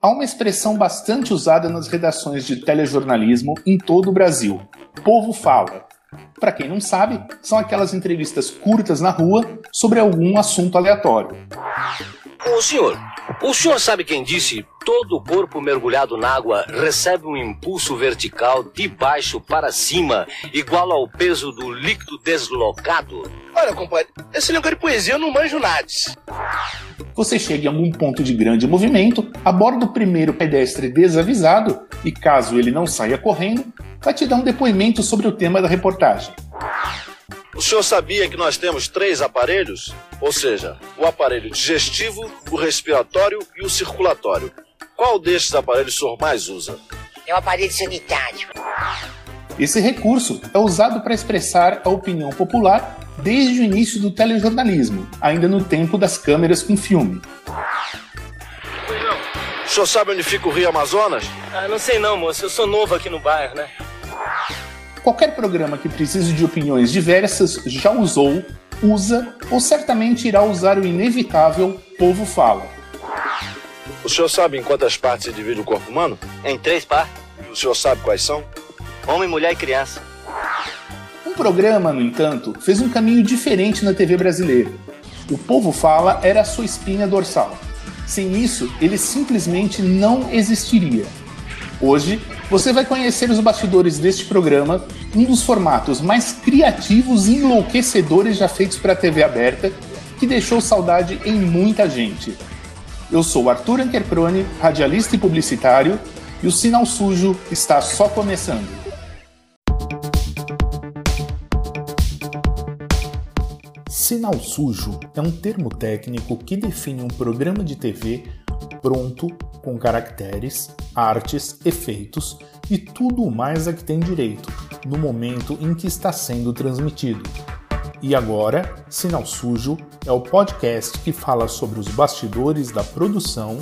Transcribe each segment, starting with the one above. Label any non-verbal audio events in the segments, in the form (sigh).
Há uma expressão bastante usada nas redações de telejornalismo em todo o Brasil: povo fala. Para quem não sabe, são aquelas entrevistas curtas na rua sobre algum assunto aleatório. Ô senhor, o senhor sabe quem disse todo o corpo mergulhado na água recebe um impulso vertical de baixo para cima, igual ao peso do líquido deslocado? Olha, compadre, esse negócio de poesia eu não manjo nades. Você chega em algum ponto de grande movimento, aborda o primeiro pedestre desavisado e, caso ele não saia correndo, vai te dar um depoimento sobre o tema da reportagem. O senhor sabia que nós temos três aparelhos? Ou seja, o aparelho digestivo, o respiratório e o circulatório. Qual destes aparelhos o senhor mais usa? É o aparelho sanitário. Esse recurso é usado para expressar a opinião popular desde o início do telejornalismo, ainda no tempo das câmeras com filme. O senhor sabe onde fica o Rio Amazonas? Ah, não sei não, moço. Eu sou novo aqui no bairro, né? Qualquer programa que precise de opiniões diversas já usou, usa ou certamente irá usar o inevitável Povo Fala. O senhor sabe em quantas partes se divide o corpo humano? Em três partes: O senhor sabe quais são? homem, mulher e criança. Um programa, no entanto, fez um caminho diferente na TV brasileira. O Povo Fala era a sua espinha dorsal. Sem isso, ele simplesmente não existiria. Hoje, você vai conhecer os bastidores deste programa, um dos formatos mais criativos e enlouquecedores já feitos para a TV aberta, que deixou saudade em muita gente. Eu sou Arthur Ankerprone, radialista e publicitário, e o Sinal Sujo está só começando. Sinal sujo é um termo técnico que define um programa de TV pronto com caracteres, artes, efeitos e tudo o mais a que tem direito no momento em que está sendo transmitido. E agora, Sinal Sujo é o podcast que fala sobre os bastidores da produção,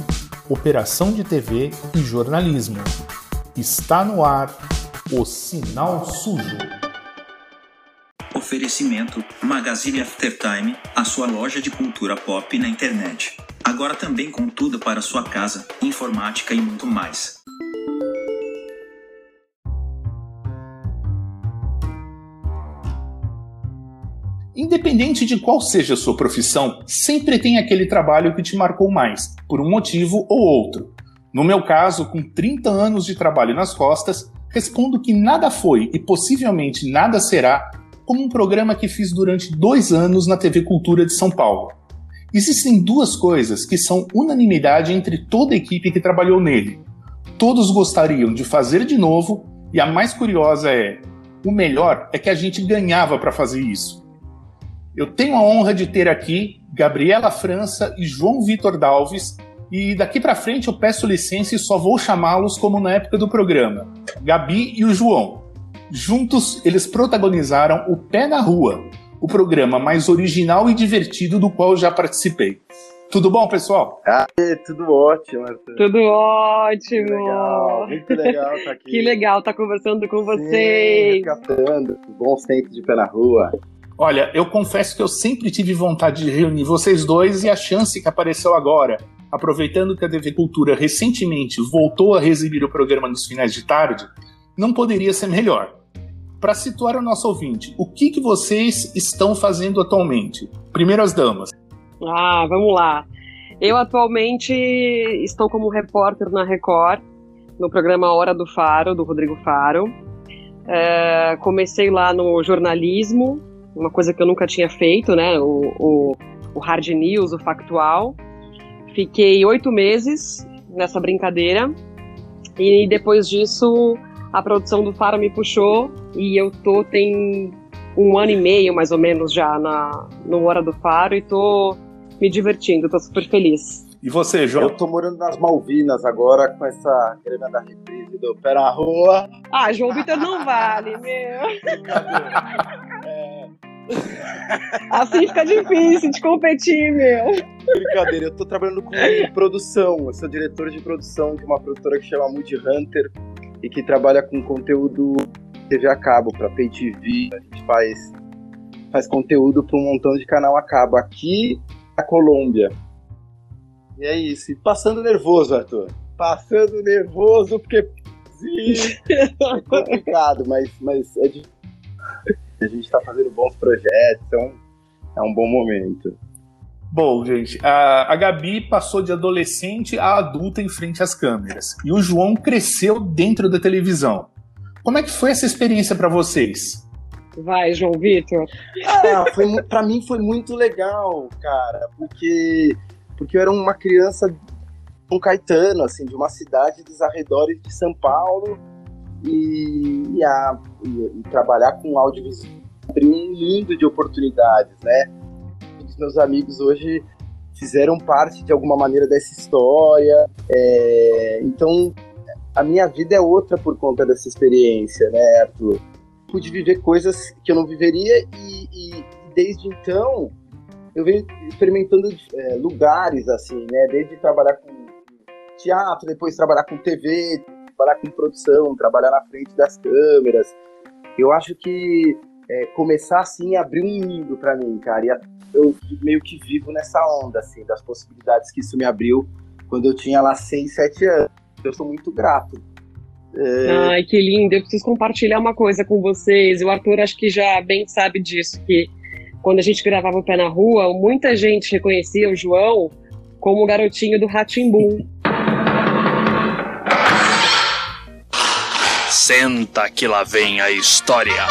operação de TV e jornalismo. Está no ar o Sinal Sujo. Oferecimento Magazine Aftertime, a sua loja de cultura pop na internet. Agora também com tudo para sua casa, informática e muito mais. Independente de qual seja a sua profissão, sempre tem aquele trabalho que te marcou mais, por um motivo ou outro. No meu caso, com 30 anos de trabalho nas costas, respondo que nada foi e possivelmente nada será como um programa que fiz durante dois anos na TV Cultura de São Paulo. Existem duas coisas que são unanimidade entre toda a equipe que trabalhou nele. Todos gostariam de fazer de novo, e a mais curiosa é: o melhor é que a gente ganhava para fazer isso. Eu tenho a honra de ter aqui Gabriela França e João Vitor Dalves, e daqui para frente eu peço licença e só vou chamá-los como na época do programa, Gabi e o João. Juntos, eles protagonizaram O Pé na Rua, o programa mais original e divertido do qual já participei. Tudo bom, pessoal? Ah, tudo ótimo, Arthur. Tudo ótimo. Legal, muito legal estar aqui. (laughs) Que legal estar conversando com Sim, vocês. resgatando bons tempos de pé na rua. Olha, eu confesso que eu sempre tive vontade de reunir vocês dois e a chance que apareceu agora, aproveitando que a TV Cultura recentemente voltou a exibir o programa nos finais de tarde, não poderia ser melhor. Para situar o nosso ouvinte, o que, que vocês estão fazendo atualmente? Primeiro as damas. Ah, vamos lá. Eu atualmente estou como repórter na Record, no programa Hora do Faro, do Rodrigo Faro. É, comecei lá no jornalismo, uma coisa que eu nunca tinha feito, né? O, o, o hard news, o factual. Fiquei oito meses nessa brincadeira e depois disso a produção do Faro me puxou e eu tô tem um ano e meio mais ou menos já na no Hora do Faro e tô me divertindo, tô super feliz. E você, João? Eu tô morando nas Malvinas agora com essa grana da reprise do Pé na Rua. Ah, João Vitor não vale, meu. É, Assim fica difícil de competir, meu. brincadeira, eu tô trabalhando com produção. Eu sou diretor de produção de uma produtora que chama Multi Hunter e que trabalha com conteúdo TV a cabo para Pay TV. A gente faz, faz conteúdo para um montão de canal a cabo aqui na Colômbia. E é isso. E passando nervoso, Arthur. passando nervoso, porque é complicado, mas, mas é difícil. A gente tá fazendo bons projetos, então é um bom momento. Bom, gente, a, a Gabi passou de adolescente a adulta em frente às câmeras. E o João cresceu dentro da televisão. Como é que foi essa experiência para vocês? Vai, João Vitor. Ah, pra mim foi muito legal, cara, porque, porque eu era uma criança um Caetano, assim, de uma cidade dos arredores de São Paulo e, e, a, e, e trabalhar com audiovisual abriu um mundo de oportunidades, né? Os meus amigos hoje fizeram parte de alguma maneira dessa história, é, então a minha vida é outra por conta dessa experiência, né, Arthur? Pude viver coisas que eu não viveria e, e desde então eu venho experimentando é, lugares assim, né? Desde trabalhar com teatro, depois trabalhar com TV, trabalhar com produção, trabalhar na frente das câmeras. Eu acho que é, começar assim abrir um mundo para mim, cara. E eu meio que vivo nessa onda, assim, das possibilidades que isso me abriu quando eu tinha lá 6, 7 anos. Eu sou muito grato. É... Ai, que lindo. Eu preciso compartilhar uma coisa com vocês. O Arthur acho que já bem sabe disso, que quando a gente gravava o Pé na Rua, muita gente reconhecia o João como o garotinho do Ratimbum. Senta que lá vem a história.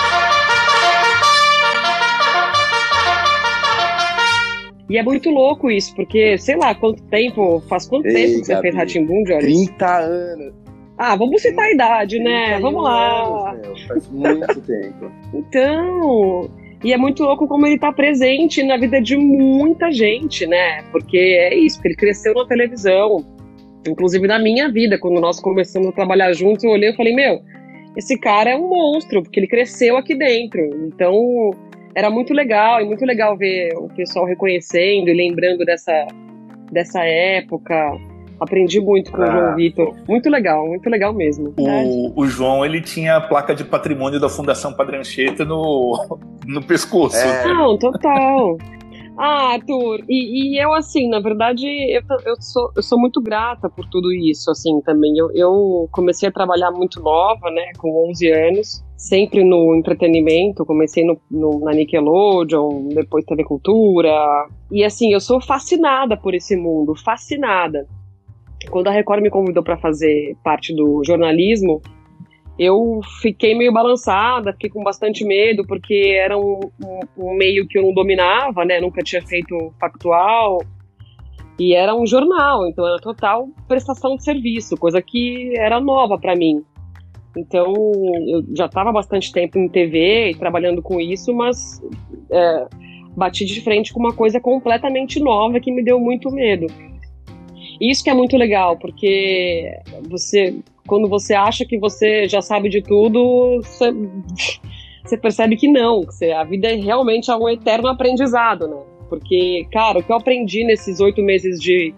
E é muito louco isso, porque, sei lá, quanto tempo, faz quanto Ei, tempo que você fez Ratimbun, Johnny? 30 anos. Ah, vamos citar a idade, né? Vamos lá. Anos, meu, faz muito tempo. Então, e é muito louco como ele tá presente na vida de muita gente, né? Porque é isso, porque ele cresceu na televisão. Inclusive na minha vida, quando nós começamos a trabalhar juntos, eu olhei e falei, meu, esse cara é um monstro, porque ele cresceu aqui dentro. Então, era muito legal, e muito legal ver o pessoal reconhecendo e lembrando dessa, dessa época. Aprendi muito com ah, o João Vitor. Muito legal, muito legal mesmo. O, o, João, ele tinha a placa de patrimônio da Fundação Padre Anchieta no, no pescoço. É. Não, total. Ah, Arthur, e, e, eu assim, na verdade, eu, eu, sou, eu sou muito grata por tudo isso, assim, também. Eu, eu comecei a trabalhar muito nova, né, com 11 anos, sempre no entretenimento, comecei no, no, na Nickelodeon, depois TV Cultura, e assim, eu sou fascinada por esse mundo, fascinada. Quando a Record me convidou para fazer parte do jornalismo, eu fiquei meio balançada, fiquei com bastante medo, porque era um, um, um, meio que eu não dominava, né? Nunca tinha feito factual. E era um jornal, então era total prestação de serviço, coisa que era nova para mim. Então, eu já estava bastante tempo em TV e trabalhando com isso, mas é, bati de frente com uma coisa completamente nova que me deu muito medo. Isso que é muito legal, porque você quando você acha que você já sabe de tudo, você, você percebe que não, que a vida é realmente um eterno aprendizado, né? Porque, cara, o que eu aprendi nesses oito meses de,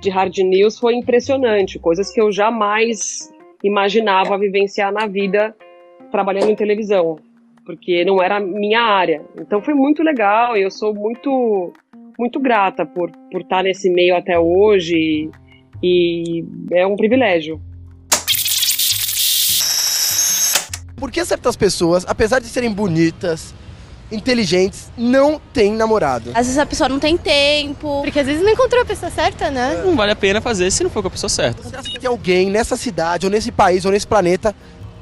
de hard news foi impressionante, coisas que eu jamais imaginava vivenciar na vida trabalhando em televisão, porque não era minha área. Então foi muito legal e eu sou muito muito grata por, por estar nesse meio até hoje e é um privilégio. Por que certas pessoas, apesar de serem bonitas, inteligentes, não têm namorado? Às vezes a pessoa não tem tempo, porque às vezes não encontrou a pessoa certa, né? Não vale a pena fazer se não for com a pessoa certa. Você acha que tem alguém nessa cidade, ou nesse país, ou nesse planeta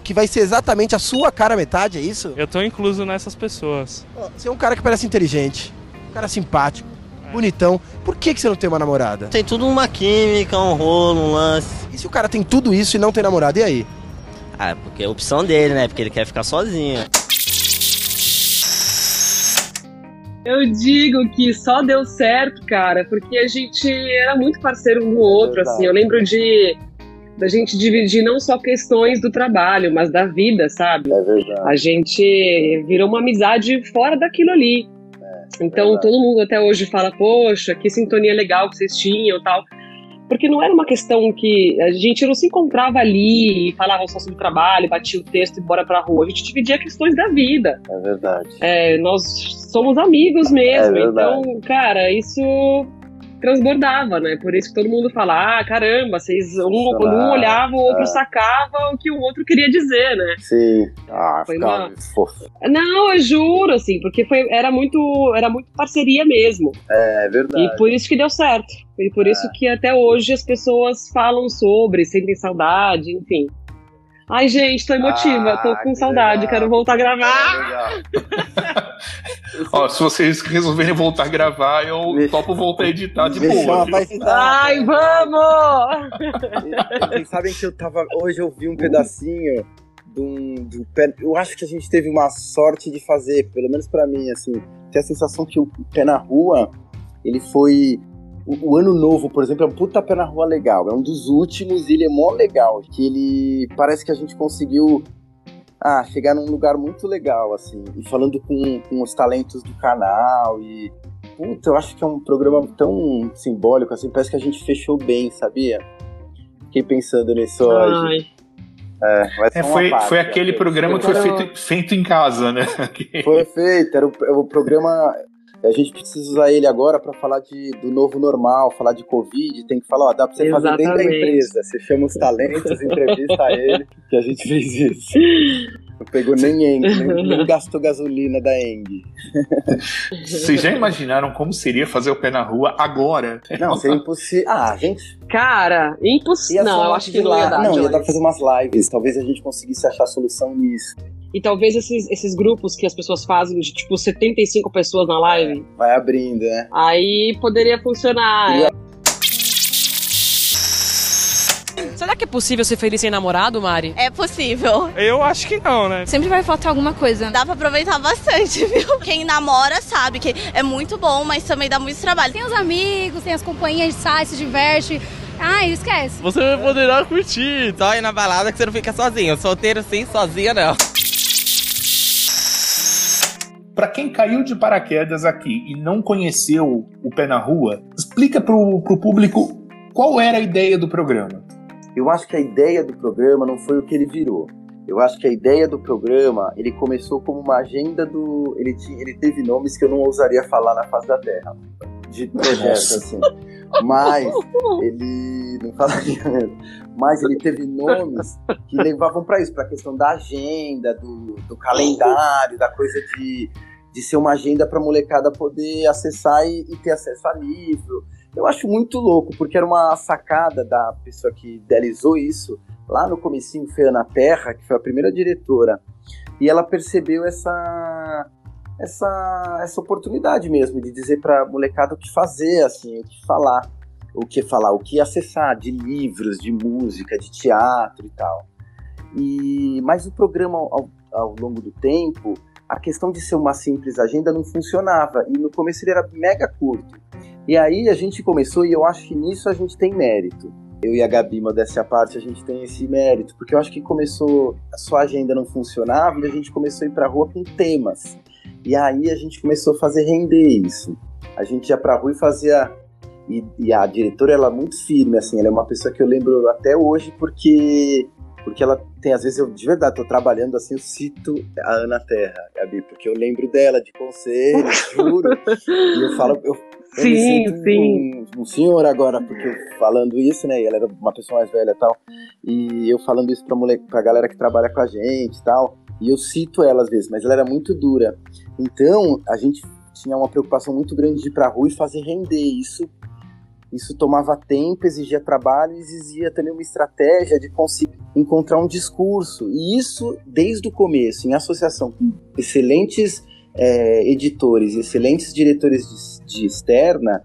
que vai ser exatamente a sua cara metade, é isso? Eu tô incluso nessas pessoas. Você é um cara que parece inteligente, um cara simpático, é. Bonitão. Por que, que você não tem uma namorada? Tem tudo uma química, um rolo, um lance. E se o cara tem tudo isso e não tem namorada, e aí? Ah, porque é a opção dele, né? Porque ele quer ficar sozinho. Eu digo que só deu certo, cara, porque a gente era muito parceiro um do outro, é assim. Eu lembro de da gente dividir não só questões do trabalho, mas da vida, sabe? É verdade. A gente virou uma amizade fora daquilo ali. Então é todo mundo até hoje fala, poxa, que sintonia legal que vocês tinham, tal porque não era uma questão que a gente não se encontrava ali e falava só sobre trabalho, batia o texto e bora pra rua. A gente dividia questões da vida. É verdade. É, nós somos amigos mesmo. É então, cara, isso transbordava, né? Por isso que todo mundo fala, ah, caramba, vocês um, quando um olhava, o outro é. sacava o que o outro queria dizer, né? Sim. Ah, Foi uma- fofo. Não, eu juro, assim, porque foi, era muito, era muito parceria mesmo. É verdade. E por isso que deu certo. E por isso que até hoje as pessoas falam sobre, sentem saudade, enfim. Ai, gente, tô emotiva, tô com saudade, quero voltar a gravar. (laughs) Ó, se vocês resolverem voltar a gravar, eu topo voltar a editar de boa. Ai, vamos! Vocês sabem que eu tava. Hoje eu vi um pedacinho de um. do pé- eu acho que a gente teve uma sorte de fazer, pelo menos pra mim, assim. Ter a sensação que o pé na rua, ele foi. O, o ano novo, por exemplo, é um puta pé na rua legal. É um dos últimos e ele é mó legal. Que ele. Parece que a gente conseguiu. Ah, chegar num lugar muito legal, assim. E falando com, com os talentos do canal e. Puta, eu acho que é um programa tão simbólico, assim. Parece que a gente fechou bem, sabia? Fiquei pensando nisso hoje. Ai. É, ser É, uma foi, parte, foi aquele né? programa que foi Agora- feito, feito em casa, né? (laughs) Foi feito, era o, o programa. A gente precisa usar ele agora para falar de, do novo normal, falar de Covid. Tem que falar, ó, dá pra você fazer dentro da Exatamente. empresa. Você chama os talentos, entrevista (laughs) ele, que a gente fez isso. Não pegou nem Eng, nem, nem gastou gasolina da Eng. Vocês já imaginaram como seria fazer o pé na rua agora? Não, seria impossível. Ah, gente. Cara, impossível. Não, eu acho que não ia lá- dar. Não, ia dar pra fazer umas lives. Talvez a gente conseguisse achar solução nisso. E talvez esses, esses grupos que as pessoas fazem de tipo 75 pessoas na live, Vai abrindo, né? aí poderia funcionar. Queria- é. Será que é possível ser feliz sem namorado, Mari? É possível. Eu acho que não, né? Sempre vai faltar alguma coisa. Dá pra aproveitar bastante, (laughs) viu? Quem namora sabe que é muito bom, mas também dá muito trabalho. Tem os amigos, tem as companhias, sai, se diverte. Ai, esquece. Você poderá curtir, só ir na balada que você não fica sozinho. Solteiro sim, sozinha não. Para quem caiu de paraquedas aqui e não conheceu o Pé na Rua, explica pro, pro público qual era a ideia do programa. Eu acho que a ideia do programa não foi o que ele virou. Eu acho que a ideia do programa, ele começou como uma agenda do. Ele, tinha, ele teve nomes que eu não ousaria falar na face da Terra. De projetos, Nossa. assim. Mas ele. Não falaria mesmo. Mas ele teve nomes que levavam para isso, para a questão da agenda, do, do calendário, da coisa de, de ser uma agenda para molecada poder acessar e, e ter acesso a livro. Eu acho muito louco, porque era uma sacada da pessoa que idealizou isso, lá no comecinho foi a Ana Terra, que foi a primeira diretora, e ela percebeu essa essa, essa oportunidade mesmo de dizer pra molecada o que fazer, assim, o que falar, o que falar, o que acessar de livros, de música, de teatro e tal. E mas o programa ao, ao longo do tempo, a questão de ser uma simples agenda não funcionava e no começo ele era mega curto. E aí a gente começou e eu acho que nisso a gente tem mérito. Eu e a Gabi, à parte, a gente tem esse mérito, porque eu acho que começou, a sua agenda não funcionava e a gente começou a ir pra rua com temas. E aí a gente começou a fazer render isso. A gente ia pra rua e fazia. E, e a diretora, ela é muito firme, assim, ela é uma pessoa que eu lembro até hoje, porque. Porque ela tem, às vezes, eu de verdade tô trabalhando assim, eu cito a Ana Terra, Gabi, porque eu lembro dela de conselho, juro. e eu falo, eu, eu Sim, sinto sim. Um, um senhor agora, porque eu falando isso, né? E ela era uma pessoa mais velha e tal. E eu falando isso pra, moleque, pra galera que trabalha com a gente e tal. E eu cito ela às vezes, mas ela era muito dura. Então, a gente tinha uma preocupação muito grande de ir pra rua e fazer render. Isso, isso tomava tempo, exigia trabalho exigia também uma estratégia de conseguir encontrar um discurso. E isso desde o começo, em associação com excelentes é, editores, excelentes diretores de, de externa,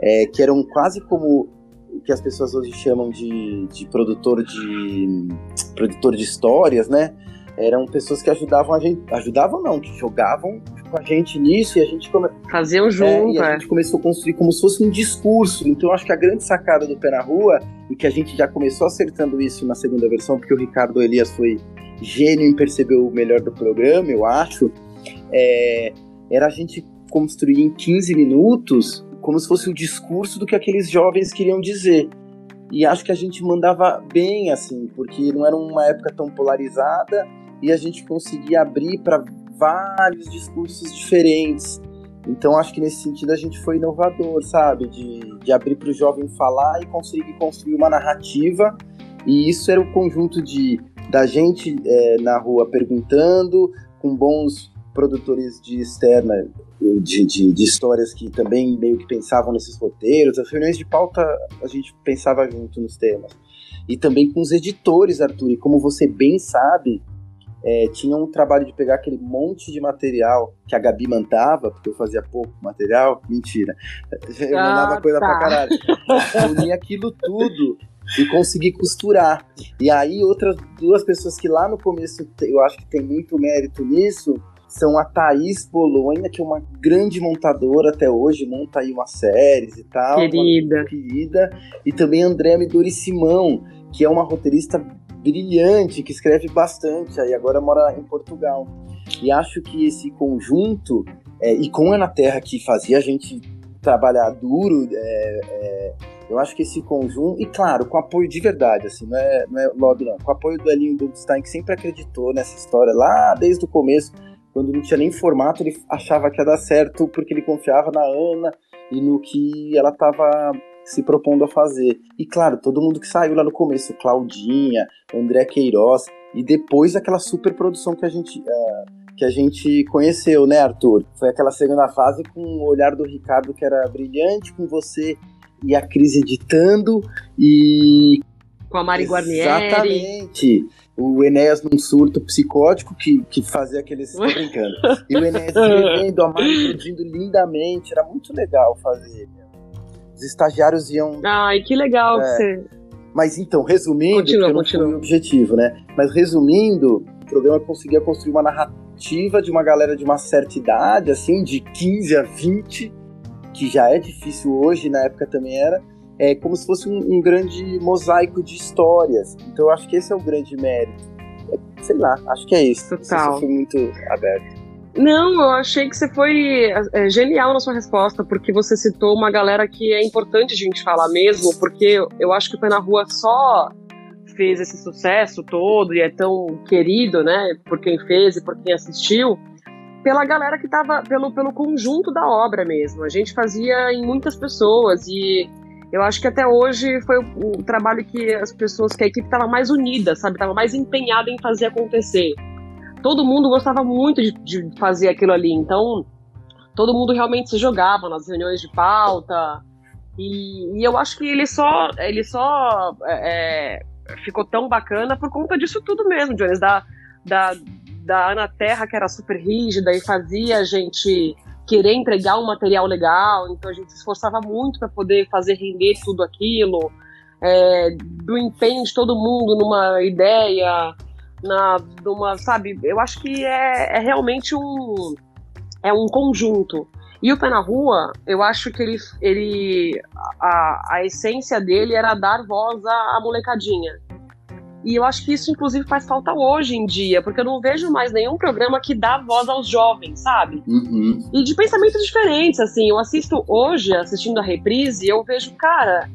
é, que eram quase como o que as pessoas hoje chamam de, de produtor de produtor de histórias, né? Eram pessoas que ajudavam a gente, ajudavam não, que jogavam com a gente nisso e a gente come... Faziam junto, é, e a é. gente começou a construir como se fosse um discurso. Então eu acho que a grande sacada do Pé na Rua e que a gente já começou acertando isso na segunda versão, porque o Ricardo Elias foi gênio em perceber o melhor do programa, eu acho, é, era a gente construir em 15 minutos como se fosse o discurso do que aqueles jovens queriam dizer. E acho que a gente mandava bem, assim, porque não era uma época tão polarizada e a gente conseguia abrir para vários discursos diferentes. Então acho que nesse sentido a gente foi inovador, sabe? De, de abrir para o jovem falar e conseguir construir uma narrativa. E isso era o conjunto de da gente é, na rua perguntando, com bons produtores de externa de, de, de, histórias que também meio que pensavam nesses roteiros. As reuniões de pauta a gente pensava junto nos temas. E também com os editores, Arthur. E como você bem sabe, é, tinha um trabalho de pegar aquele monte de material que a Gabi mandava, porque eu fazia pouco material. Mentira. Eu ah, mandava coisa tá. pra caralho. Unir aquilo tudo e conseguir costurar. E aí, outras duas pessoas que lá no começo eu acho que tem muito mérito nisso são a Thaís Bolonha, que é uma grande montadora até hoje, monta aí umas séries e tal. Querida. Querida. E também a Andréa Midori Simão, que é uma roteirista brilhante, que escreve bastante, aí agora mora em Portugal. E acho que esse conjunto, é, e com Ana Terra que fazia a gente trabalhar duro, é, é, eu acho que esse conjunto, e claro, com apoio de verdade, assim, não é, não é lobby não, com apoio do Elinho Dubstein, que sempre acreditou nessa história lá desde o começo, quando não tinha nem formato, ele achava que ia dar certo porque ele confiava na Ana e no que ela estava se propondo a fazer. E claro, todo mundo que saiu lá no começo, Claudinha, André Queiroz, e depois aquela super produção que a gente. Uh, que a gente conheceu, né, Arthur? Foi aquela segunda fase com o olhar do Ricardo que era brilhante, com você e a Cris editando e. Com a Mari Guarnieri. Exatamente o Enéas num surto psicótico que, que fazia aqueles. Tô brincando. E o Enéas (laughs) escrevendo, a Mari produzindo lindamente. Era muito legal fazer. Os estagiários iam. Ai, que legal é. você. Mas então, resumindo, continua, porque não foi o objetivo, né? Mas resumindo, o programa conseguia construir uma narrativa de uma galera de uma certa idade, assim, de 15 a 20, que já é difícil hoje, na época também era é como se fosse um, um grande mosaico de histórias. Então eu acho que esse é o grande mérito. É, sei lá, acho que é isso. Total. Não foi muito aberto. Não, eu achei que você foi é, genial na sua resposta, porque você citou uma galera que é importante a gente falar mesmo, porque eu acho que o Pé na Rua só fez esse sucesso todo e é tão querido, né, por quem fez e por quem assistiu, pela galera que estava pelo, pelo conjunto da obra mesmo. A gente fazia em muitas pessoas e eu acho que até hoje foi o, o trabalho que as pessoas, que a equipe estava mais unida, sabe? Estava mais empenhada em fazer acontecer. Todo mundo gostava muito de, de, fazer aquilo ali, então todo mundo realmente se jogava nas reuniões de pauta. E, e eu acho que ele só, ele só é, é ficou tão bacana por conta disso tudo mesmo, Jones, da, da, da Ana Terra, que era super rígida e fazia a gente querer entregar um material legal, então a gente se esforçava muito para poder fazer render tudo aquilo, é, do empenho de todo mundo numa ideia, na, numa, sabe, eu acho que é, é realmente um, é um conjunto. E o Pé na Rua, eu acho que ele, ele a, a essência dele era dar voz à, à molecadinha. E eu acho que isso, inclusive, faz falta hoje em dia, porque eu não vejo mais nenhum programa que dá voz aos jovens, sabe? Uhum. E de pensamentos diferentes, assim. Eu assisto hoje, assistindo a reprise, eu vejo, cara,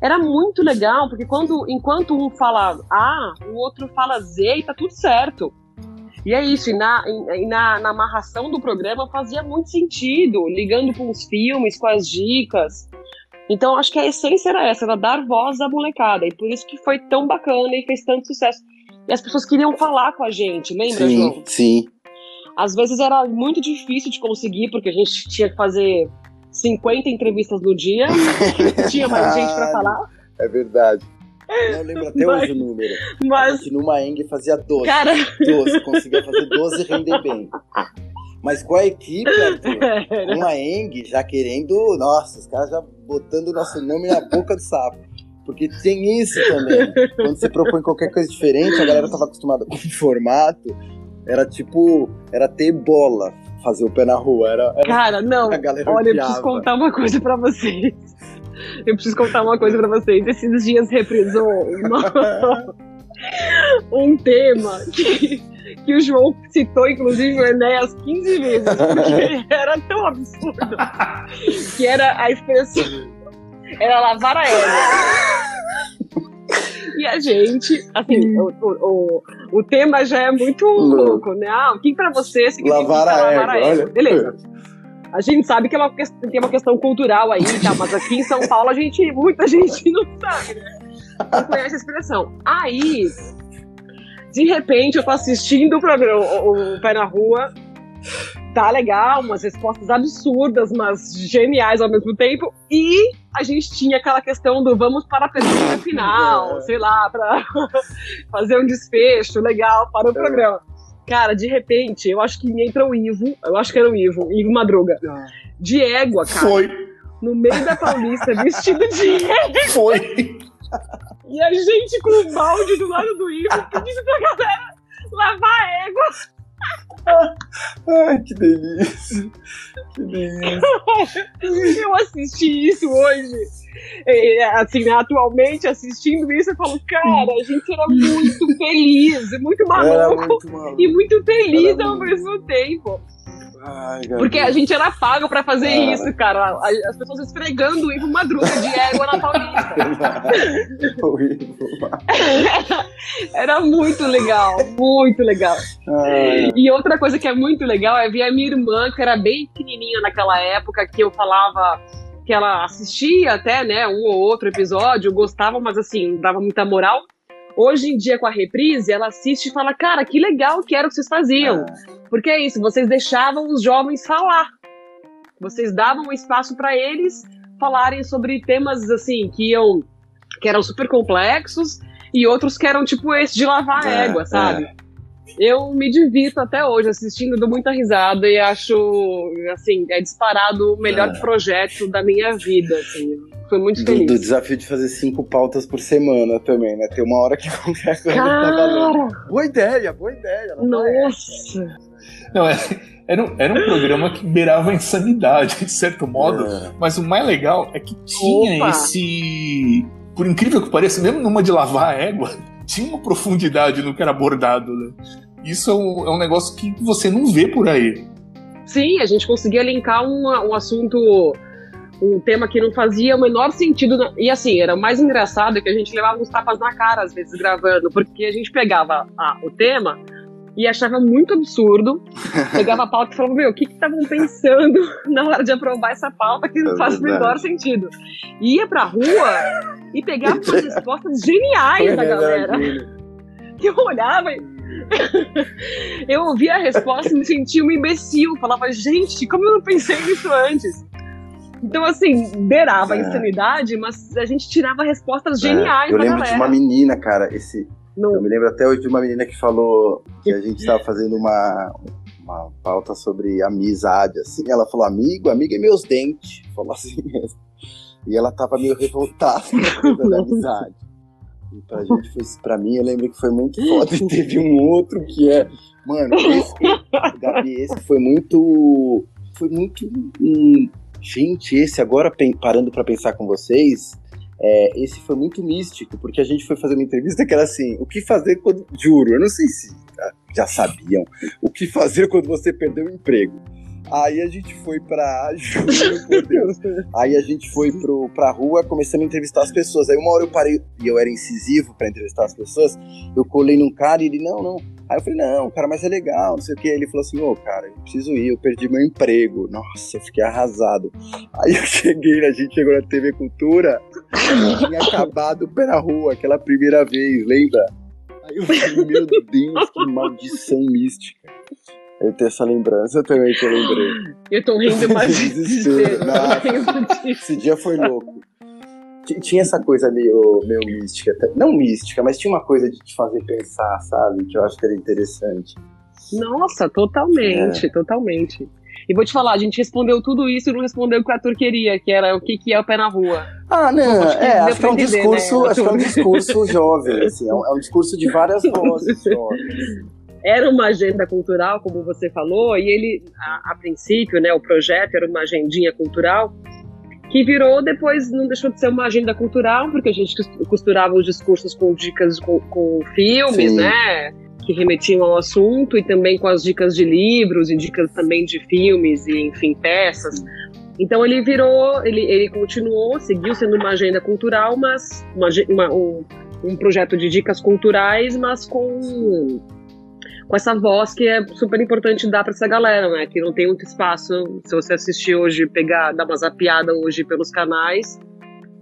era muito legal, porque quando, enquanto um fala A, o outro fala Z e tá tudo certo. E é isso, e na, e na, na amarração do programa fazia muito sentido, ligando com os filmes, com as dicas. Então acho que a essência era essa, era dar voz à molecada. E por isso que foi tão bacana e fez tanto sucesso. E as pessoas queriam falar com a gente, lembra, sim, João? Sim. Às vezes era muito difícil de conseguir, porque a gente tinha que fazer 50 entrevistas no dia, (laughs) tinha mais gente para falar. É verdade. Eu lembro até mas, hoje o número. Mas... Gente numa Eng fazia 12. Cara... 12, conseguia fazer 12 e render bem. Mas com a equipe, (laughs) Arthur, com a Eng já querendo. Nossa, os caras já botando o nosso nome na boca do sapo. Porque tem isso também. Quando você propõe qualquer coisa diferente, a galera tava acostumada com o formato. Era tipo. Era ter bola fazer o pé na rua. Era, era Cara, não. (laughs) Olha, eu preciso contar uma coisa pra vocês. Eu preciso contar uma coisa pra vocês. Esses dias reprisou uma... (laughs) um tema que que o João citou, inclusive, o Enéas 15 vezes, porque (laughs) era tão absurdo que era a expressão. Era lavar a égua. E a gente, assim, o, o, o, tema já é muito louco, né? Ah, o que pra você significa lavar a lavar a égua? Beleza. A gente sabe que é uma, tem uma questão cultural aí, tá? Mas aqui em São Paulo a gente, muita gente não sabe, né? Não conhece a expressão. Aí, de repente, eu tô assistindo o programa, o, o Pé na Rua, tá legal, umas respostas absurdas, mas geniais ao mesmo tempo. E a gente tinha aquela questão do vamos para a pergunta final, sei lá, para (laughs) fazer um desfecho legal para o programa. Cara, de repente, eu acho que entra o Ivo, eu acho que era o Ivo, Ivo Madruga, de égua, cara. Foi. No meio da Paulista, (laughs) vestido de égua. Foi. E a gente com o balde do lado do Ivo, pedindo pra galera lavar a égua. Ai, que delícia. Que delícia. (laughs) Eu assisti isso hoje. É, assim, atualmente assistindo isso, eu falo, cara, a gente era muito feliz, muito maluco, muito e muito feliz Era ao muito. mesmo tempo. Ai, Porque a gente era pago pra fazer Cara. isso, cara. As pessoas esfregando o Ivo Madruga de égua na Paulista. (laughs) Era muito legal, muito legal. Ai. E outra coisa que é muito legal é ver a minha irmã, que era bem pequenininha naquela época, que eu falava que ela assistia até, né, um ou outro episódio, gostava, mas assim, não dava muita moral. Hoje em dia, com a reprise, ela assiste e fala, cara, que legal que era o que vocês faziam. Porque é isso, vocês deixavam os jovens falar. Vocês davam espaço para eles falarem sobre temas, assim, que iam... que eram super complexos e outros que eram tipo esse de lavar É, égua, sabe? é. Eu me divirto até hoje assistindo, dou muita risada e acho, assim, é disparado o melhor É. projeto da minha vida, assim. Fui muito Do, feliz. do desafio de fazer cinco pautas por semana também, né? Tem uma hora que (laughs) qualquer coisa tá Cara! valendo. Boa ideia, boa ideia. não é? Nossa! Não, é- era, um- era um programa que beirava a insanidade, de certo modo. Mas o mais legal é que tinha Opa! esse. Por incrível que pareça, mesmo numa de lavar a égua, tinha uma profundidade no que era abordado, né? Isso é um, é um negócio que você não vê por aí. Sim, a gente conseguia linkar um, um assunto, um tema que não fazia o menor sentido. na- E assim, era o mais engraçado que a gente levava uns tapas na cara, às vezes, gravando, porque a gente pegava o tema e achava muito absurdo, (laughs) pegava a pauta e falava, meu, o que que estavam pensando (laughs) na hora de aprovar essa pauta que não É faz o menor sentido? Ia pra rua e pegava umas respostas geniais da É verdade, galera. (laughs) Eu olhava e eu ouvia a resposta e me sentia uma imbecil. Falava, gente, como eu não pensei nisso antes? Então, assim, beirava a É. insanidade, mas a gente tirava respostas geniais É, eu da lembro galera. de uma menina, cara, esse. Eu me lembro até hoje de uma menina que falou que a gente estava fazendo uma, uma pauta sobre amizade, assim. Ela falou, amigo, amigo é meus dentes. Falou assim mesmo. E ela tava meio revoltada com a (laughs) amizade. E pra gente foi pra mim, eu lembro que foi muito foda. E teve um outro que é. Mano, esse, Gabi, esse foi muito. Foi muito. hum, gente, esse agora parando pra pensar com vocês. É, esse foi muito místico, porque a gente foi fazer uma entrevista que era assim: o que fazer quando. Juro, eu não sei se já sabiam. O que fazer quando você perdeu o emprego. Aí a gente foi pra. (laughs) Juro por Deus. Aí a gente foi pro, pra rua, começamos a entrevistar as pessoas. Aí uma hora eu parei, e eu era incisivo pra entrevistar as pessoas. Eu colei num cara e ele, não, não. Aí eu falei, não, cara, mas é legal, não sei o que. Ele falou assim, ô, cara, eu preciso ir, eu perdi meu emprego. Nossa, eu fiquei arrasado. Aí eu (laughs) cheguei, a gente chegou na TV Cultura, tinha acabado na rua, aquela primeira vez, lembra? Aí eu falei, meu Deus, que maldição mística. Eu tenho essa lembrança também que eu lembrei. Eu tô rindo, mas Desespero. Nossa, esse dia foi louco. Tinha essa coisa meio, meio mística, não mística, mas tinha uma coisa de te fazer pensar, sabe? Que eu acho que era interessante. Nossa, totalmente, É. totalmente. E vou te falar, a gente respondeu tudo isso e não respondeu o que o Arthur queria, que era o que, que é o pé na rua. Ah, não, acho que é, acho que é um entender, discurso, né, acho que é um discurso (laughs) jovem, assim, é um, é um discurso de várias vozes jovens. Era uma agenda cultural, como você falou, e ele, a, a princípio, né, o projeto era uma agendinha cultural, que virou depois, não deixou de ser uma agenda cultural, porque a gente cos- costurava os discursos com dicas com, com filmes, Sim. né? Que remetiam ao assunto, e também com as dicas de livros, e dicas também de filmes, e enfim, peças. Então ele virou, ele, ele continuou, seguiu sendo uma agenda cultural, mas uma, uma- um, um projeto de dicas culturais, mas com com essa voz que é super importante dar para essa galera, né? Que não tem muito espaço. Se você assistir hoje, pegar, dar uma zapiada hoje pelos canais,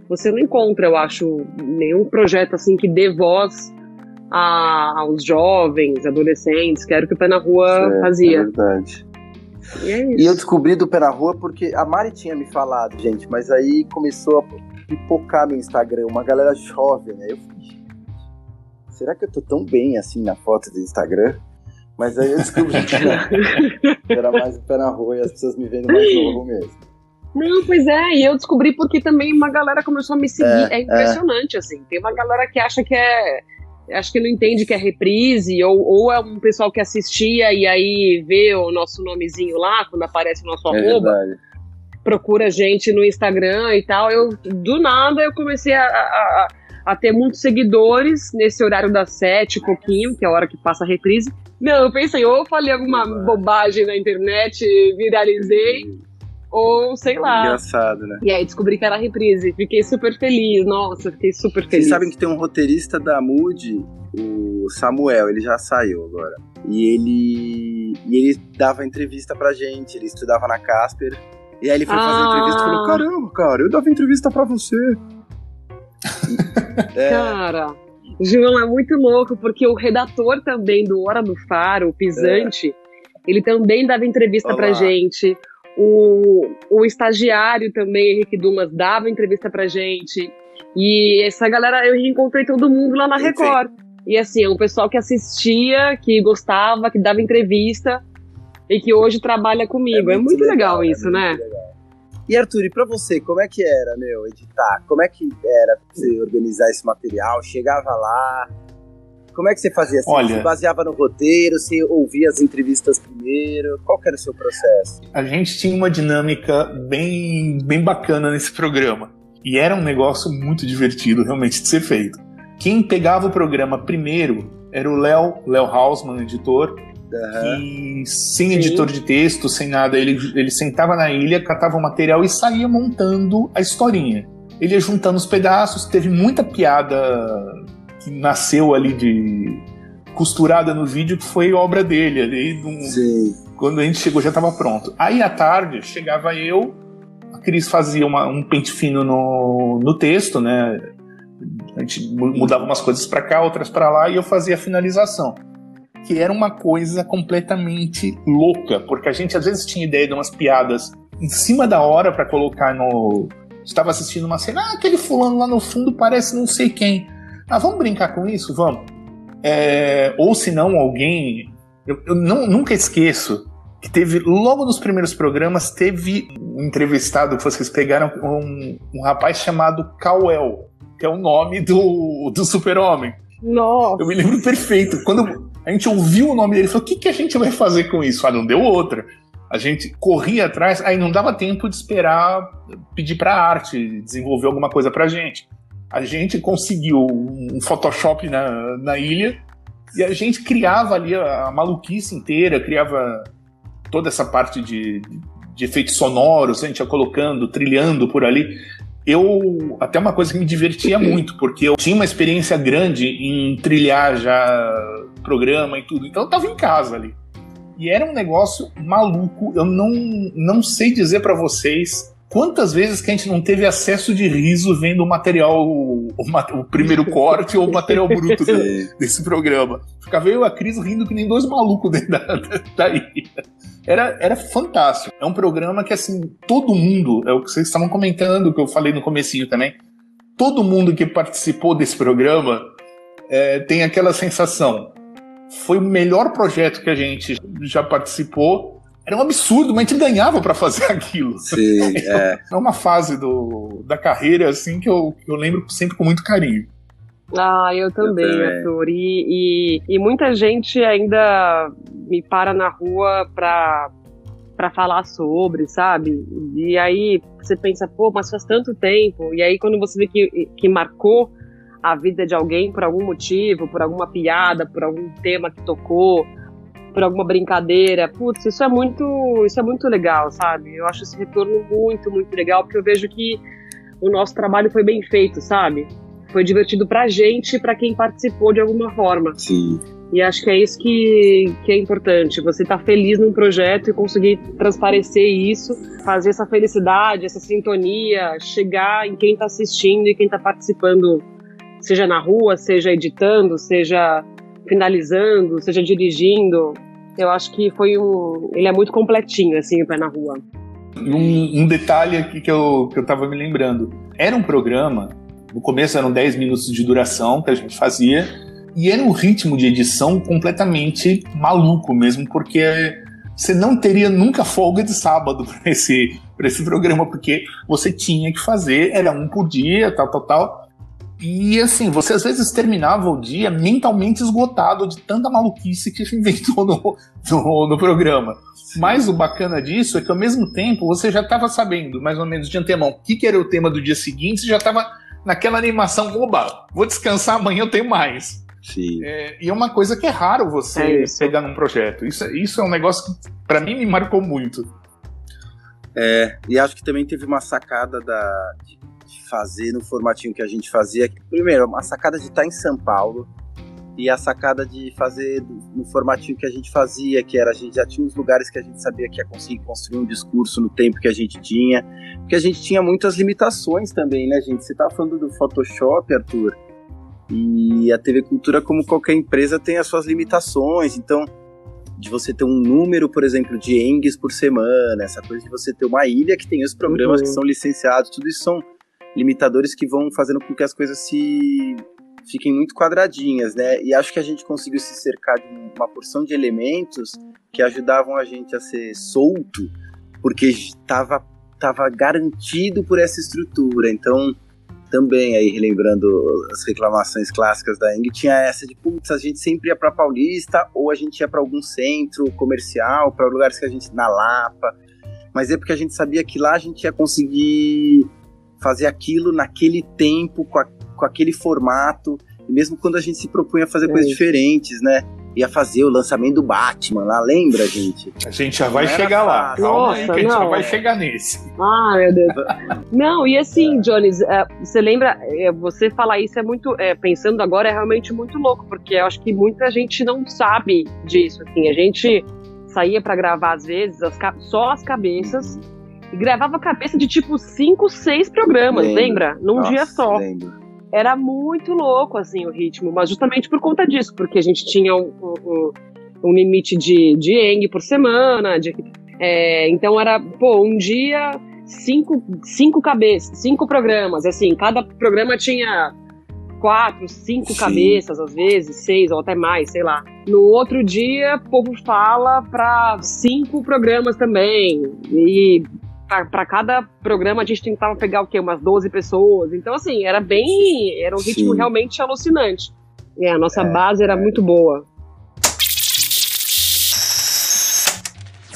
você não encontra, eu acho, nenhum projeto assim que dê voz a, aos jovens, adolescentes, que era o que o Pé na Rua Certo, fazia. É verdade. E é E eu descobri do Pé na Rua porque a Mari tinha me falado, gente, mas aí começou a pipocar meu Instagram, uma galera jovem, né? Eu falei, "Gente, será que eu tô tão bem assim na foto do Instagram? Mas aí eu descobri que. Que (laughs) (laughs) era mais o Pé na Rua e as pessoas me vendo mais novo mesmo. Não, pois é, e eu descobri porque também uma galera começou a me seguir. É, É, impressionante, assim. Tem uma galera que acha que é. Acho que não entende que é reprise, ou, ou é um pessoal que assistia e aí vê o nosso nomezinho lá, quando aparece o nosso É arroba, verdade. procura a gente no Instagram e tal. Eu, do nada, eu comecei a, a, a- ter muitos seguidores nesse horário das sete, e pouquinho, que é a hora que passa a reprise. Não, eu pensei, ou eu falei alguma bobagem na internet, viralizei, ou sei lá. Engraçado, né? E aí descobri que era reprise. Fiquei super feliz. Nossa, fiquei super Vocês feliz. sabem que tem um roteirista da Mood, o Samuel, ele já saiu agora. E ele. E ele dava entrevista pra gente, ele estudava na Casper. E aí ele foi fazer Ah. entrevista e falou: Caramba, cara, eu dava entrevista pra você. (laughs) É. Cara, João, é muito louco, porque o redator também do Hora do Faro, o Pisante, ele também dava entrevista Olá. pra gente. O, o estagiário também, Henrique Dumas, dava entrevista pra gente. E essa galera, eu reencontrei todo mundo lá na. Record. E assim, é um pessoal que assistia, que gostava, que dava entrevista e que hoje trabalha comigo. É muito, legal, é isso, muito né? legal. E Arthur, e pra você, como é que era, meu, editar? Como é que era pra você organizar esse material? Chegava lá? Como é que você fazia assim? Olha- Você baseava no roteiro? Você ouvia as entrevistas primeiro? Qual era o seu processo? A gente tinha uma dinâmica bem, bem bacana nesse programa. E era um negócio muito divertido, realmente, de ser feito. Quem pegava o programa primeiro era o Léo, Léo Hausmann, editor, que sem editor de texto, sem nada, ele, ele sentava na ilha, catava o material e saía montando a historinha. Ele ia juntando os pedaços, teve muita piada que nasceu ali de costurada no vídeo que foi obra dele ali. num- Quando a gente chegou já estava pronto. Aí à tarde chegava eu, a Cris fazia uma- um pente fino no, no texto, né? A gente mu- mudava umas coisas para cá, outras para lá e eu fazia a finalização. Que era uma coisa completamente louca, porque a gente às vezes tinha ideia de umas piadas em cima da hora para colocar no. Estava assistindo uma cena, ah, aquele fulano lá no fundo parece não sei quem. Ah, vamos brincar com isso? Vamos. É, ou se não, alguém. Eu, eu não- nunca esqueço que teve, logo nos primeiros programas, teve um entrevistado que vocês pegaram, um, um rapaz chamado Cauel, que é o nome do, do super-homem. Nossa. Eu me lembro perfeito. Quando a gente ouviu o nome dele, falou: o que, que a gente vai fazer com isso? Ah, não deu outra. A gente corria atrás, aí não dava tempo de esperar pedir pra arte desenvolver alguma coisa pra gente. A gente conseguiu um Photoshop na, na ilha e a gente criava ali a, a maluquice inteira, criava toda essa parte de, de, efeitos sonoros, a gente ia colocando, trilhando por ali. Eu, até uma coisa que me divertia muito, porque eu tinha uma experiência grande em trilhar já programa e tudo, então eu tava em casa ali. E era um negócio maluco, eu não, não sei dizer pra vocês quantas vezes que a gente não teve acesso de riso vendo o material, o, o primeiro corte ou o material bruto (laughs) de- desse programa. Ficava eu e a Cris rindo que nem dois malucos dentro da, da, da ilha. Era, era fantástico. É um programa que, assim, todo mundo, é o que vocês estavam comentando, que eu falei no comecinho também, todo mundo que participou desse programa é, tem aquela sensação. Foi o melhor projeto que a gente já participou. Era um absurdo, mas a gente ganhava para fazer (laughs) aquilo. Sim, (laughs) é. É uma fase do, da carreira assim que eu, que eu lembro sempre com muito carinho. Ah, eu também, também. Arthur. E, e, e muita gente ainda me para na rua pra, pra falar sobre, sabe? E aí você pensa, pô, mas faz tanto tempo. E aí quando você vê que, que marcou a vida de alguém por algum motivo, por alguma piada, por algum tema que tocou, por alguma brincadeira, putz, isso é muito, isso é muito legal, sabe? Eu acho esse retorno muito, muito legal, porque eu vejo que o nosso trabalho foi bem feito, sabe? Foi divertido pra gente e pra quem participou de alguma forma. Sim. E acho que é isso que, que é importante. Você estar tá feliz num projeto e conseguir transparecer isso, fazer essa felicidade, essa sintonia, chegar em quem está assistindo e quem está participando, seja na rua, seja editando, seja finalizando, seja dirigindo. Eu acho que foi um. Ele é muito completinho, assim, o pé na rua. Um, um detalhe aqui que eu, que eu tava me lembrando. Era um programa, no começo eram 10 minutos de duração que a gente fazia, e era um ritmo de edição completamente maluco mesmo, porque você não teria nunca folga de sábado (laughs) para esse, esse programa, porque você tinha que fazer, era um por dia, tal, tal, tal. E assim, você às vezes terminava o dia mentalmente esgotado de tanta maluquice que (laughs) inventou no, no, no programa. Mas o bacana disso é que ao mesmo tempo você já estava sabendo, mais ou menos de antemão, o que, que era o tema do dia seguinte, você já estava naquela animação, oba, vou descansar, amanhã eu tenho mais. Sim. É, e é uma coisa que é raro você é pegar num projeto. Isso, isso é um negócio que, para mim, me marcou muito. É, e acho que também teve uma sacada da, de fazer no formatinho que a gente fazia. Primeiro, uma sacada de estar em São Paulo e a sacada de fazer no formatinho que a gente fazia, que era a gente já tinha os lugares que a gente sabia que ia conseguir construir um discurso no tempo que a gente tinha, porque a gente tinha muitas limitações também, né, gente? Você estava falando do Photoshop, Arthur, e a TV Cultura, como qualquer empresa, tem as suas limitações, então de você ter um número, por exemplo, de engues por semana, essa coisa de você ter uma ilha que tem os programas uhum. que são licenciados, tudo isso são limitadores que vão fazendo com que as coisas se fiquem muito quadradinhas, né? E acho que a gente conseguiu se cercar de uma porção de elementos que ajudavam a gente a ser solto, porque estava tava garantido por essa estrutura. Então, também aí relembrando as reclamações clássicas da Eng, tinha essa de putz, a gente sempre ia para Paulista ou a gente ia para algum centro comercial, para lugares que a gente na Lapa, mas é porque a gente sabia que lá a gente ia conseguir fazer aquilo naquele tempo, com, a, com aquele formato, e mesmo quando a gente se propunha a fazer é coisas diferentes, né? Ia fazer o lançamento do Batman lá, lembra, gente? A gente já vai chegar lá. Calma Nossa, aí que a gente já vai chegar nesse. Ah, meu Deus. (laughs) não, e assim, Jones, é, você lembra, é, você falar isso é muito, é, pensando agora, é realmente muito louco, porque eu acho que muita gente não sabe disso, assim, a gente saía para gravar às vezes as, só as cabeças e gravava cabeça de tipo cinco, seis programas, lembro. lembra? Num Nossa, dia só. Lembro. Era muito louco, assim, o ritmo, mas justamente por conta disso, porque a gente tinha um, um, um limite de, de eng por semana, de, é, então era, pô, um dia, cinco, cinco cabeças, cinco programas, assim, cada programa tinha quatro, cinco Sim. cabeças, às vezes, seis ou até mais, sei lá. No outro dia, o povo fala para cinco programas também. E para cada programa a gente tentava pegar o quê? Umas 12 pessoas. Então, assim, era bem. Era um ritmo Sim. realmente alucinante. É, a nossa é, base era é. muito boa.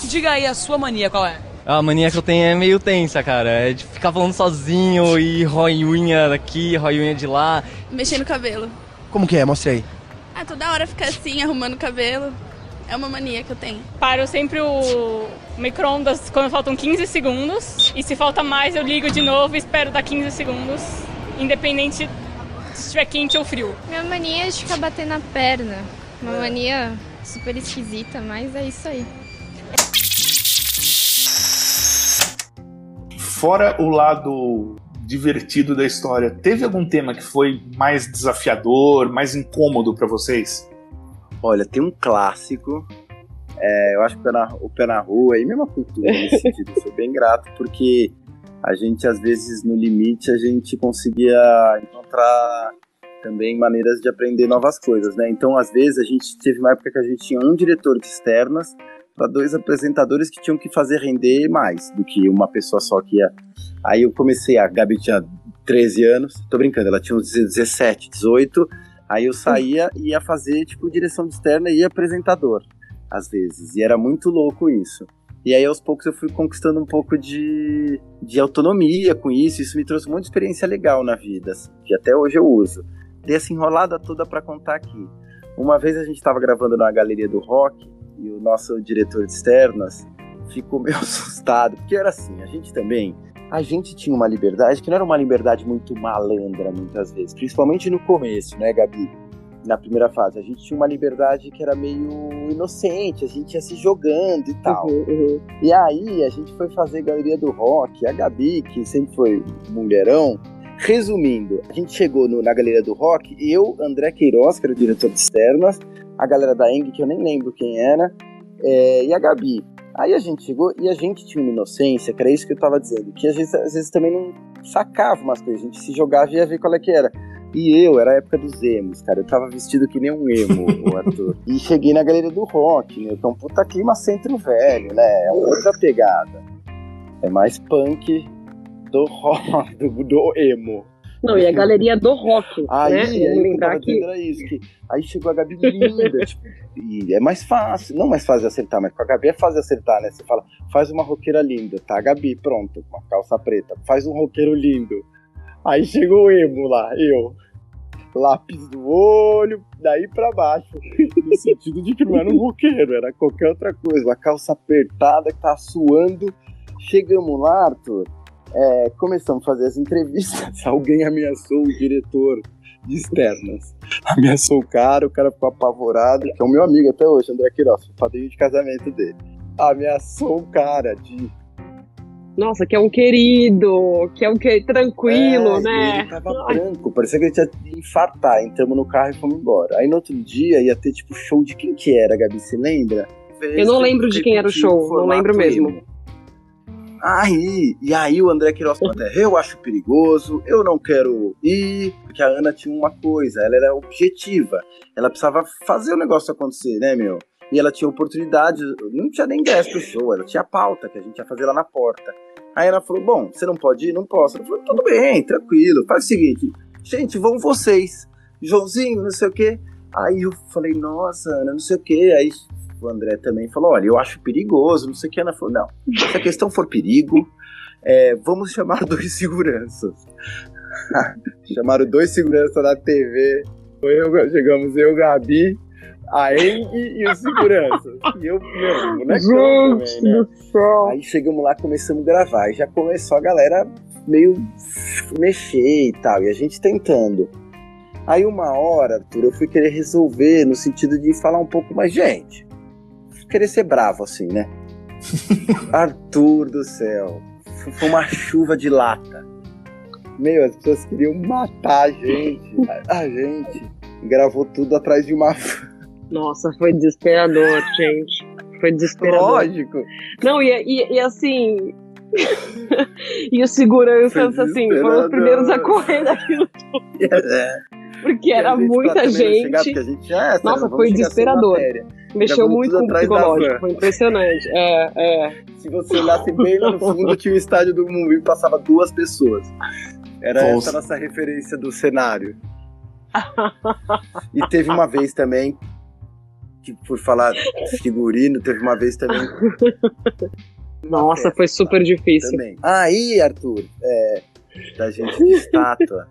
Diga aí a sua mania, qual é? A mania que eu tenho é meio tensa, cara. É de ficar falando sozinho e rói unha daqui, rói unha de lá. Mexer no cabelo. Como que é? Mostra aí. Ah, toda hora ficar assim, arrumando o cabelo. É uma mania que eu tenho. Paro sempre o micro-ondas quando faltam 15 segundos. E se falta mais, eu ligo de novo e espero dar 15 segundos. Independente se estiver quente ou frio. Minha mania é de ficar batendo a perna. Uma mania super esquisita, mas é isso aí. Fora o lado divertido da história, teve algum tema que foi mais desafiador, mais incômodo para vocês? Olha, tem um clássico. É, eu acho que o pé, na, o pé na rua e mesmo a cultura nesse (laughs) sentido. Sou bem grato porque a gente, às vezes, no limite, a gente conseguia encontrar também maneiras de aprender novas coisas, né? Então, às vezes, a gente teve uma época que a gente tinha um diretor de externas para dois apresentadores que tinham que fazer render mais do que uma pessoa só que ia. Aí eu comecei, a Gabi tinha 13 anos, tô brincando, ela tinha uns 17, 18, Aí eu saía e ia fazer, tipo, direção externa e apresentador, às vezes. E era muito louco isso. E aí, aos poucos, eu fui conquistando um pouco de, de autonomia com isso. Isso me trouxe muita experiência legal na vida, assim, que até hoje eu uso. Dei essa enrolada toda para contar aqui. Uma vez a gente estava gravando na Galeria do Rock e o nosso diretor de externas ficou meio (laughs) assustado, porque era assim, a gente também a gente tinha uma liberdade que não era uma liberdade muito malandra muitas vezes, principalmente no começo, né, Gabi? na primeira fase. A gente tinha uma liberdade que era meio inocente, a gente ia se jogando e tal. Uhum, E aí a gente foi fazer Galeria do Rock, a Gabi, que sempre foi mulherão. Resumindo, a gente chegou no- na Galeria do Rock, eu, André Queiroz, que era o diretor de externas, a galera da Eng, que eu nem lembro quem era, é, e a Gabi. Aí a gente chegou e a gente tinha uma inocência, que era isso que eu tava dizendo, que às vezes, às vezes também não sacava umas coisas, a gente se jogava e ia ver qual é que era. E eu, era a época dos emos, cara. Eu tava vestido que nem um emo, (laughs) o Arthur. E cheguei na galeria do rock, né? Então, puta clima centro velho, né? É outra pegada. É mais punk do (laughs) rock, do, do emo. Não, e a galeria do rock, Aí, né? aí lembrar que era isso, que aí chegou a Gabi linda, (laughs) tipo, e é mais fácil, não mais fácil de acertar, mas com a Gabi é fácil de acertar, né? Você fala, faz uma roqueira linda, tá, Gabi, pronto, uma calça preta, faz um roqueiro lindo. Aí chegou o emo lá, eu, lápis do olho, daí pra baixo, no sentido de que não era um roqueiro, era qualquer outra coisa, uma calça apertada que tá suando. Chegamos lá, Arthur, é, começamos a fazer as entrevistas, (laughs) alguém ameaçou o diretor de externas. Ameaçou o cara, o cara ficou apavorado, que é o meu amigo até hoje, André Queiroz, o padrinho de casamento dele. Ameaçou o cara de. Nossa, que é um querido, que é um que tranquilo, É, né? Ele tava branco, parecia que ele tinha infartar. Entramos no carro e fomos embora. Aí no outro dia ia ter tipo show de quem que era, Gabi? Você lembra? Eu não lembro de quem era o show, não lembro mesmo. Aí, e aí o André Queiroz falou até, eu acho perigoso, eu não quero ir, porque a Ana tinha uma coisa, ela era objetiva, ela precisava fazer o negócio acontecer, né, meu? E ela tinha oportunidade, não tinha nem ingresso pro show, ela tinha pauta que a gente ia fazer lá na porta. Aí ela falou, bom, você não pode ir? Não posso. Ela falou, tudo bem, tranquilo, faz o seguinte, gente, vão vocês, Joãozinho, não sei o quê. Aí eu falei, nossa, Ana, não sei o quê, aí o André também falou: olha, eu acho perigoso, não sei o que. Ana falou: não, se a questão for perigo, é, vamos chamar (laughs) dois seguranças. (laughs) Chamaram dois seguranças da TV. Foi eu, chegamos eu, Gabi, a Eng e o segurança. E eu, meu, bonecão Gente também, né? Aí chegamos lá, começamos a gravar. E já começou a galera meio mexer e tal. E a gente tentando. Aí uma hora, Arthur, eu fui querer resolver no sentido de falar um pouco mais, gente, querer ser bravo assim, né? (laughs) Arthur do céu, foi uma chuva de lata. Meu, as pessoas queriam matar a gente, (laughs) a, gente. Gravou tudo atrás de uma. (laughs) Nossa, foi desesperador, gente. Foi desesperador. Lógico. Não, e, e, e assim. e os seguranças, assim, foram os primeiros a correr daquilo É. porque era muita gente. chegar, é, Nossa, foi desesperador. Mexeu muito com o psicológico, foi impressionante. É, é. Se você olhasse bem lá no (laughs) fundo, tinha o estádio do Mumbi e passava duas pessoas. Era Nossa. essa a nossa referência do cenário. E teve uma vez também, que por falar figurino, teve uma vez também. Nossa, foi super difícil. Também. Aí, Arthur, é, da gente de estátua,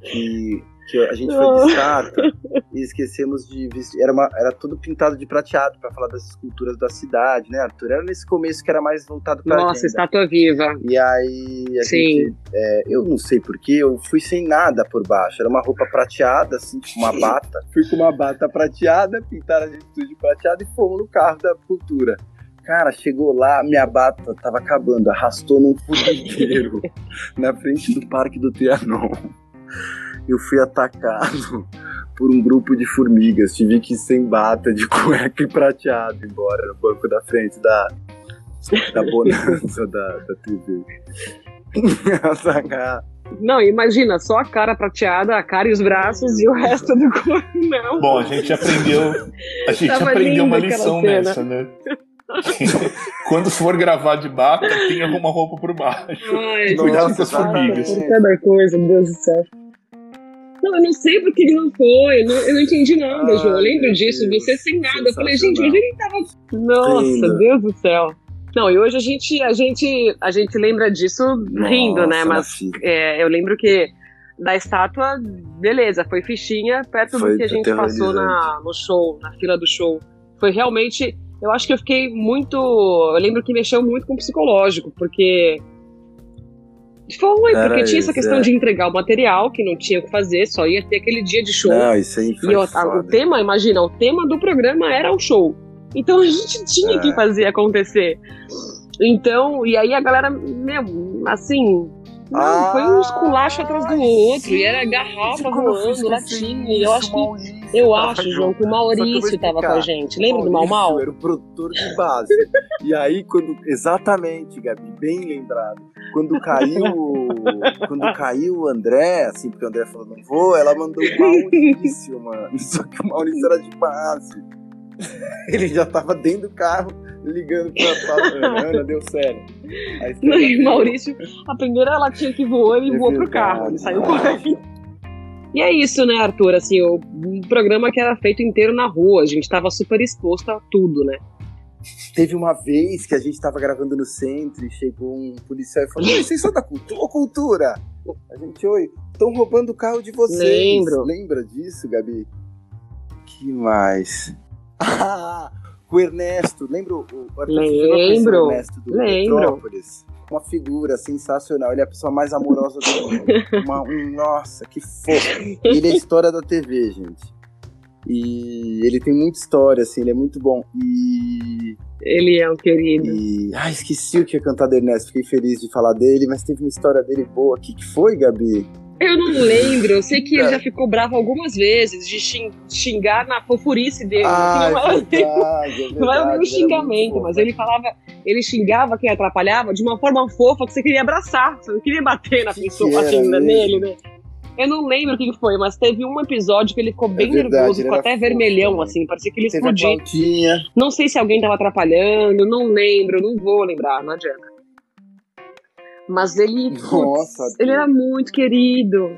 que, que a gente foi de estátua e esquecemos de vestir. Era, uma, era tudo pintado de prateado para falar das esculturas da cidade, né, Arthur? Era nesse começo que era mais voltado pra Nossa, agenda. estátua viva. E aí, a Sim. gente, é, eu não sei porquê, eu fui sem nada por baixo. Era uma roupa prateada, assim, tipo uma bata. (laughs) Fui com uma bata prateada, pintaram a gente tudo de prateado e fomos no carro da cultura. Cara, chegou lá, minha bata tava acabando, arrastou num fuzileiro (laughs) na frente do Parque do Trianon. Eu fui atacado por um grupo de formigas, tive que ir sem bata, de cueca e prateado embora no banco da frente da, da bonança da, da TV. Não, imagina, só a cara prateada, a cara e os braços e o resto do corpo não. Bom, a gente aprendeu, a gente Tava aprendeu uma lição nessa, né? Quando for gravar de bata, tenha alguma roupa por baixo. Ai, Cuidado com as formigas. Por cada coisa, meu Deus do céu. Não, eu não sei porque ele não foi. Eu não, eu não entendi nada, Ai, João. Eu lembro disso, Deus, você sem nada. Eu falei, gente, hoje ele tava. Nossa, Lindo. Deus do céu. Não, e hoje a gente, a gente, a gente lembra disso rindo, né? Nossa, Mas Nasci. é, eu lembro que da estátua, beleza, foi fichinha perto Foi do que a gente passou na, no show, na fila do show. Foi realmente. Eu acho que eu fiquei muito. Eu lembro que mexeu muito com o psicológico, porque. Foi, Era porque tinha essa isso, questão é. de entregar o material, que não tinha o que fazer, só ia ter aquele dia de show. Não, isso aí foi e o, a- o tema, imagina, o tema do programa era o show. Então a gente tinha É. que fazer acontecer. Então, e aí a galera, meu, assim. Não, Ah, foi um esculacho atrás do outro, e era garrafa voando, latinha. Eu acho que. Eu acho, João, que o Maurício tava com a gente. Lembra do Mal Mal? Era o produtor de base. e aí, quando. Exatamente, Gabi, bem lembrado. Quando caiu. (laughs) quando caiu o André, assim, porque o André falou, não vou, ela mandou o Maurício, (laughs) mano. Só que o Maurício era de base. (laughs) Ele já tava dentro do carro ligando pra, pra Ana. Deu sério. Aí Não, e Maurício, a primeira latinha que voou, ele voou pro carro, ele saiu correndo. E é isso, né, Arthur? Assim, o um programa que era feito inteiro na rua, a gente tava super exposto a tudo, né? Teve uma vez que a gente tava gravando no centro e chegou um policial e falou: "Oi, Vocês são da cultura? Ô, cultura! A gente, oi, estão roubando o carro de vocês. Lembro. Lembra disso, Gabi? Que mais? (laughs) Ah, o Ernesto, lembra o o Lembro, o Ernesto do lembro. Metrópolis? Uma figura sensacional, ele é a pessoa mais amorosa do mundo. (laughs) Uma- um, nossa, que fofo. Ele é história da TV, gente. E ele tem muita história, assim, ele é muito bom. E. Ele é um querido. E. Ah, esqueci o que ia cantar do Ernesto, fiquei feliz de falar dele, mas teve uma história dele boa. O que, que foi, Gabi? Eu não lembro, eu sei que ele já ficou bravo algumas vezes de xing- xingar na fofurice dele. Ah, que não é era, verdade, é (laughs) não era ele era muito xingamento, mas ele falava, ele xingava quem atrapalhava de uma forma fofa que você queria abraçar, você não queria bater na pessoa, era assim, nele, né? Eu não lembro o que que foi, mas teve um episódio que ele ficou bem É verdade, nervoso, ficou até vermelhão, assim, parecia que ele Teve a explodia. Não sei se alguém tava atrapalhando, não lembro, não vou lembrar, não adianta. Mas ele, putz, Nossa, ele era muito querido.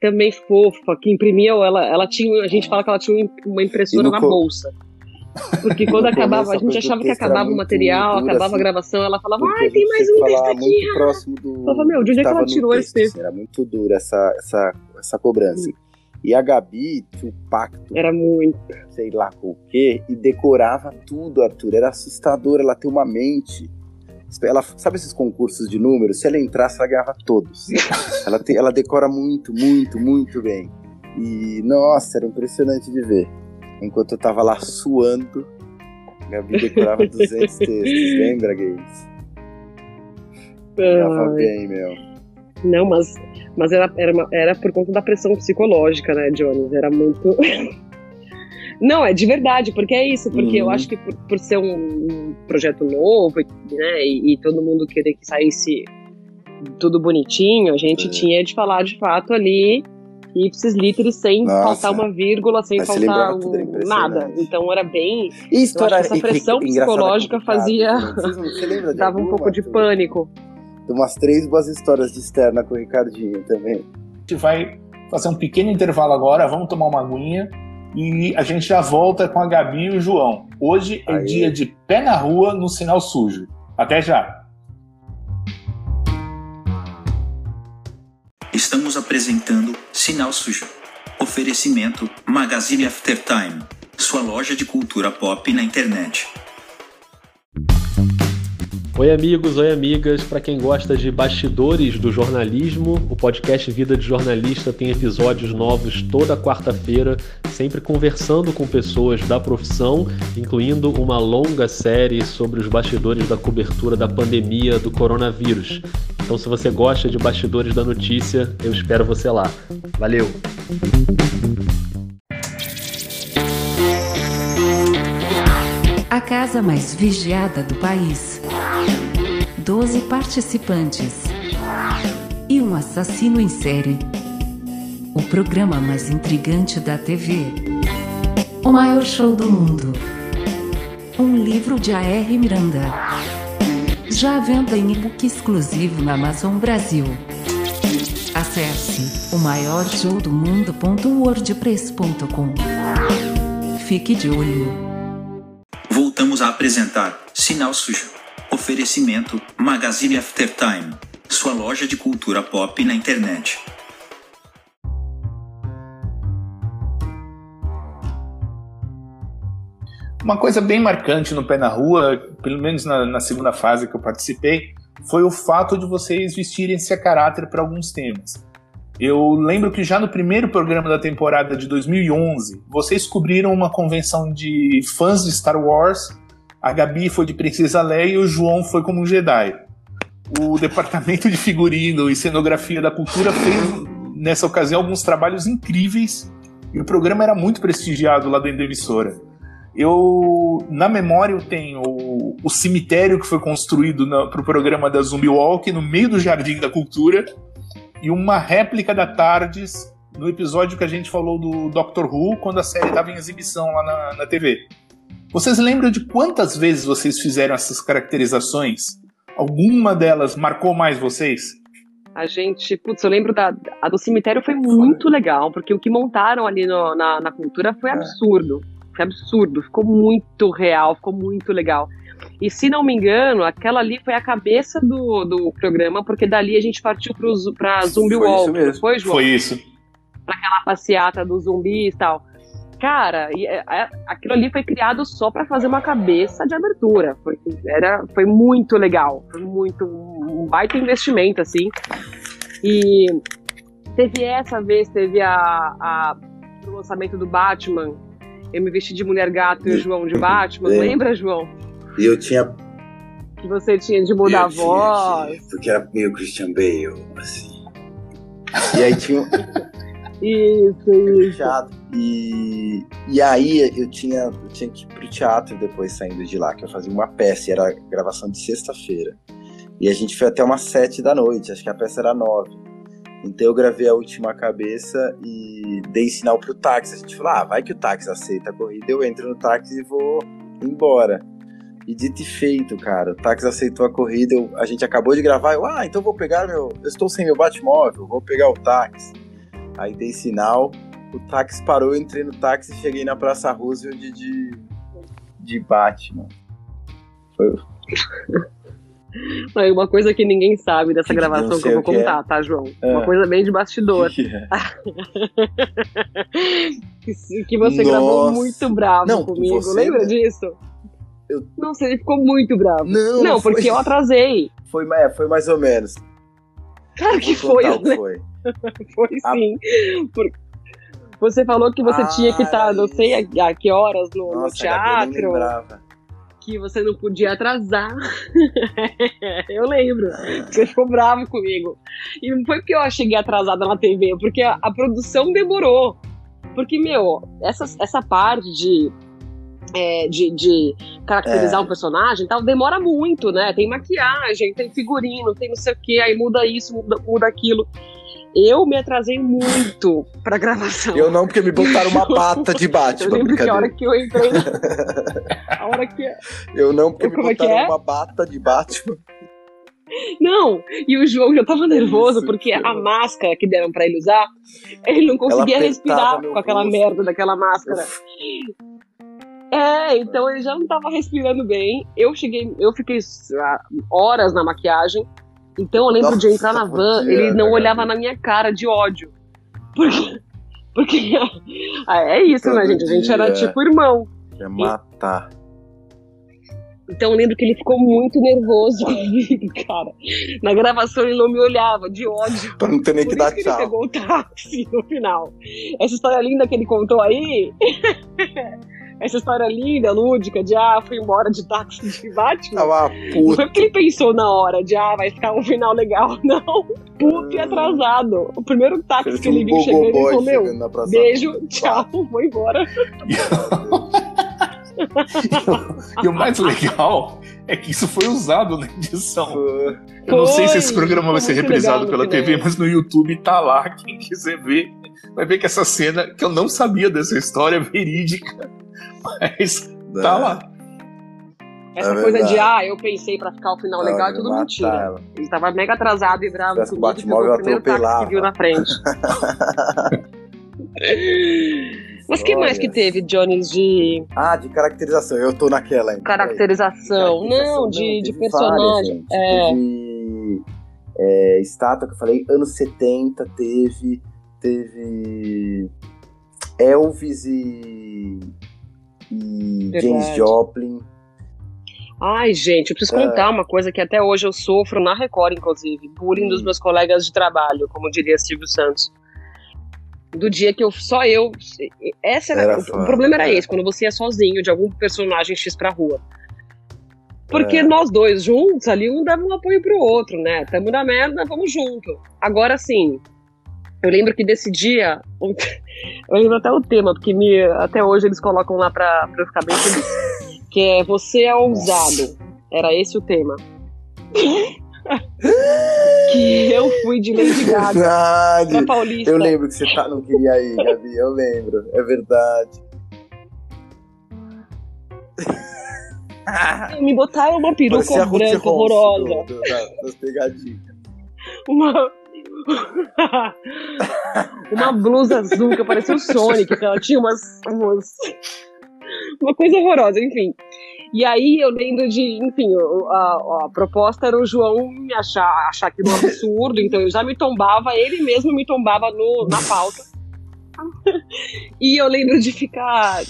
Também fofa, que imprimia, ela, ela tinha, a gente fala que ela tinha uma impressora na co- bolsa. Porque quando (laughs) acabava, a gente achava que texto acabava o material, dura, acabava assim, a gravação, ela falava, ai, tem mais um texto aqui. muito próximo do. Falava, meu, de onde é que ela tirou esse texto, texto? assim, Era muito dura essa, essa, essa cobrança. E a Gabi tinha um pacto. Era muito. Sei lá com o quê, e decorava tudo, Arthur. Era assustador, ela tem uma mente. Ela, sabe esses concursos de números? Se ela entrasse, (laughs) ela ganhava todos. ela, tem, ela decora muito, muito, muito bem. E, nossa, era impressionante de ver. Enquanto eu tava lá suando, Gabi decorava (laughs) 200 textos. Lembra, Games? Tava bem, meu. Não, mas, mas era, era, era por conta da pressão psicológica, né, Jones? Era muito. (laughs) Não, é de verdade, porque é isso, porque eu Uhum. acho que por, por ser um, um projeto novo, né, e, e todo mundo querer que saísse tudo bonitinho, a gente É. tinha de falar de fato ali ipsis literis sem Nossa. faltar uma vírgula, sem Mas faltar era um- nada. Então era bem. E eu que essa pressão engraçada, psicológica complicada, fazia. não- Você (laughs) dava um pouco de pânico. Tem umas três boas histórias de externa com o Ricardinho também. A gente vai fazer um pequeno intervalo agora, vamos tomar uma aguinha e a gente já volta com a Gabi e o João. Hoje é Aê. dia de pé na rua no sinal sujo. Até já! Estamos apresentando Sinal Sujo. Oferecimento Magazine Aftertime, sua loja de cultura pop na internet. Oi, amigos, oi, amigas. Para quem gosta de bastidores do jornalismo, o podcast Vida de Jornalista tem episódios novos toda quarta-feira, sempre conversando com pessoas da profissão, incluindo uma longa série sobre os bastidores da cobertura da pandemia do coronavírus. Então, se você gosta de bastidores da notícia, eu espero você lá. Valeu! A casa mais vigiada do país. Doze participantes. E um assassino em série. O programa mais intrigante da TV. O maior show do mundo. Um livro de A.R. Miranda. Já à venda em e-book exclusivo na Amazon Brasil. Acesse o maior show do mundo.wordpress.com. Fique de olho. Voltamos a apresentar Sinal Sujo. Oferecimento Magazine Aftertime, sua loja de cultura pop na internet. Uma coisa bem marcante no pé na rua, pelo menos na, na segunda fase que eu participei, foi o fato de vocês vestirem-se a caráter para alguns temas. Eu lembro que já no primeiro programa da temporada de 2011, vocês cobriram uma convenção de fãs de Star Wars. A Gabi foi de Princesa Leia e o João foi como um Jedi. O departamento de figurino e cenografia da cultura fez nessa ocasião alguns trabalhos incríveis e o programa era muito prestigiado lá dentro da emissora. Eu, na memória, eu tenho o, o cemitério que foi construído para o programa da Zumbi Walk no meio do Jardim da Cultura e uma réplica da Tardes no episódio que a gente falou do Doctor Who, quando a série estava em exibição lá na, na TV. Vocês lembram de quantas vezes vocês fizeram essas caracterizações? Alguma delas marcou mais vocês? A gente, putz, eu lembro da a do cemitério foi muito legal, porque o que montaram ali no, na, na cultura foi absurdo. Foi absurdo, ficou muito real, ficou muito legal. E se não me engano, aquela ali foi a cabeça do, do programa, porque dali a gente partiu para Zumbi foi Walk. Isso mesmo. Foi, João? Foi isso. Pra aquela passeata dos zumbis e tal. Cara, é, é, aquilo ali foi criado só para fazer uma cabeça de abertura. Foi, era, foi muito legal. Foi muito. Um baita investimento, assim. E teve essa vez, teve a, a o lançamento do Batman. Eu me vesti de mulher gato e o João de Batman. É. Lembra, João? E eu tinha. Que você tinha de mudar eu a voz. Tinha, porque era meio Christian Bale, assim. E aí tinha. Isso, isso. E, e aí eu tinha, eu tinha que ir pro teatro depois saindo de lá, que eu fazia uma peça, e era gravação de sexta-feira. E a gente foi até umas sete da noite, acho que a peça era nove. Então eu gravei a última cabeça e dei sinal pro táxi. A gente falou, ah, vai que o táxi aceita a corrida, eu entro no táxi e vou embora. E dito e feito, cara, o táxi aceitou a corrida, eu, a gente acabou de gravar, eu, ah, então vou pegar meu, eu estou sem meu Batmóvel, vou pegar o táxi. Aí dei sinal, o táxi parou, eu entrei no táxi e cheguei na Praça Roosevelt de, de, de Batman. Foi... (laughs) Uma coisa que ninguém sabe dessa gravação que, que eu vou contar, é. tá, João? É. Uma coisa bem de bastidor. (laughs) Que, é. (laughs) que você Nossa. gravou muito bravo Não, comigo, você, lembra né? disso? Eu... Não, você ficou muito bravo. Não, não foi... porque eu atrasei. Foi, é, foi mais ou menos. Claro que foi, né? foi. (laughs) foi sim. A... Você falou que você ah, tinha que estar, não sei a, a, que horas no, Nossa, no teatro. Que você não podia atrasar. (laughs) eu lembro. Você ficou bravo comigo. E não foi porque eu cheguei atrasada na TV, porque a, a produção demorou. Porque, meu, essa, essa parte de é, de, de, caracterizar É. um personagem tal, demora muito, né? Tem maquiagem, tem figurino, tem não sei o que, aí muda isso, muda, muda aquilo. Eu me atrasei muito pra gravação. Eu não, porque me botaram uma (laughs) bata de Batman. Eu lembro que a hora que eu entrei. (laughs) a hora que. Eu não, porque Como me é botaram é? uma bata de Batman. Não! E o João já tava nervoso Isso, porque que a máscara que deram pra ele usar, ele não conseguia respirar com aquela rosto. merda daquela máscara. É, então ele já não tava respirando bem. Eu cheguei, eu fiquei horas na maquiagem. Então eu lembro de Nossa, entrar na van, podia, ele não né, olhava Gabi? na minha cara de ódio. Porque. (laughs) Porque. (laughs) Ah, é isso, né, Todo gente? A gente era dia. tipo irmão. Ia matar. Então eu lembro que ele ficou muito nervoso (laughs) comigo, cara. Na gravação ele não me olhava, de ódio. Pra não ter nem Por que dar que ele tchau. pegou o táxi no final. Essa história linda que ele contou aí. Essa história linda, lúdica, de ah, fui embora de táxi de Batman. Tava Não puto. foi porque ele pensou na hora de ah, vai ficar um final legal, (laughs) não. Puto e atrasado. O primeiro táxi Parecia que ele um viu chegando, ele falou: Meu, beijo, tchau, (laughs) vou embora. E o mais legal é que isso foi usado na edição. Eu não sei se esse Foi, programa vai foi ser reprisado pela TV, final. mas no YouTube tá lá. Quem quiser ver, vai ver que essa cena, que eu não sabia dessa história é verídica, (laughs) mas tá lá. Essa É coisa de, ah, eu pensei pra ficar o final legal, é tudo mentira. ela. Ele tava mega atrasado e bravo Parece que o comigo, Batmóvel o primeiro táxi que viu na frente. (laughs) Mas que mais que Olha. teve, Jones, de Ah, de caracterização. Eu tô naquela ainda. caracterização? Não, de, de teve personagem. várias. É. Teve é, estátua que eu falei, anos 70, teve. Teve. Elvis e. E Verdade. James Joplin. Ai, gente, eu preciso É. contar uma coisa que até hoje eu sofro na Record, inclusive. Bullying dos meus colegas de trabalho, como diria Silvio Santos. Do dia que eu só eu. Essa era, Era o problema era é. esse, quando você ia sozinho de algum personagem X pra rua. Porque É. nós dois juntos ali, um dava um apoio pro outro, né? Tamo na merda, vamos junto. Agora sim, eu lembro que desse dia. (laughs) Eu lembro até o tema, porque me, até hoje eles colocam lá pra, pra eu ficar bem feliz. (laughs) Que é Você é ousado. Era esse o tema. (laughs) que eu fui de Lady Gaga Verdade. pra Paulista. Eu lembro que você tá, não queria ir, Gabi. Eu lembro. É verdade. Me botaram uma peruca branca horrorosa. do- do- da- das pegadinhas. Uma. (laughs) uma blusa azul que parecia o Sonic, que ela tinha umas, umas. Uma coisa horrorosa, enfim. E aí eu lembro de, enfim, a, a proposta era o João me achar, achar aquilo um absurdo, então eu já me tombava, ele mesmo me tombava no, na pauta. (laughs) E eu lembro de ficar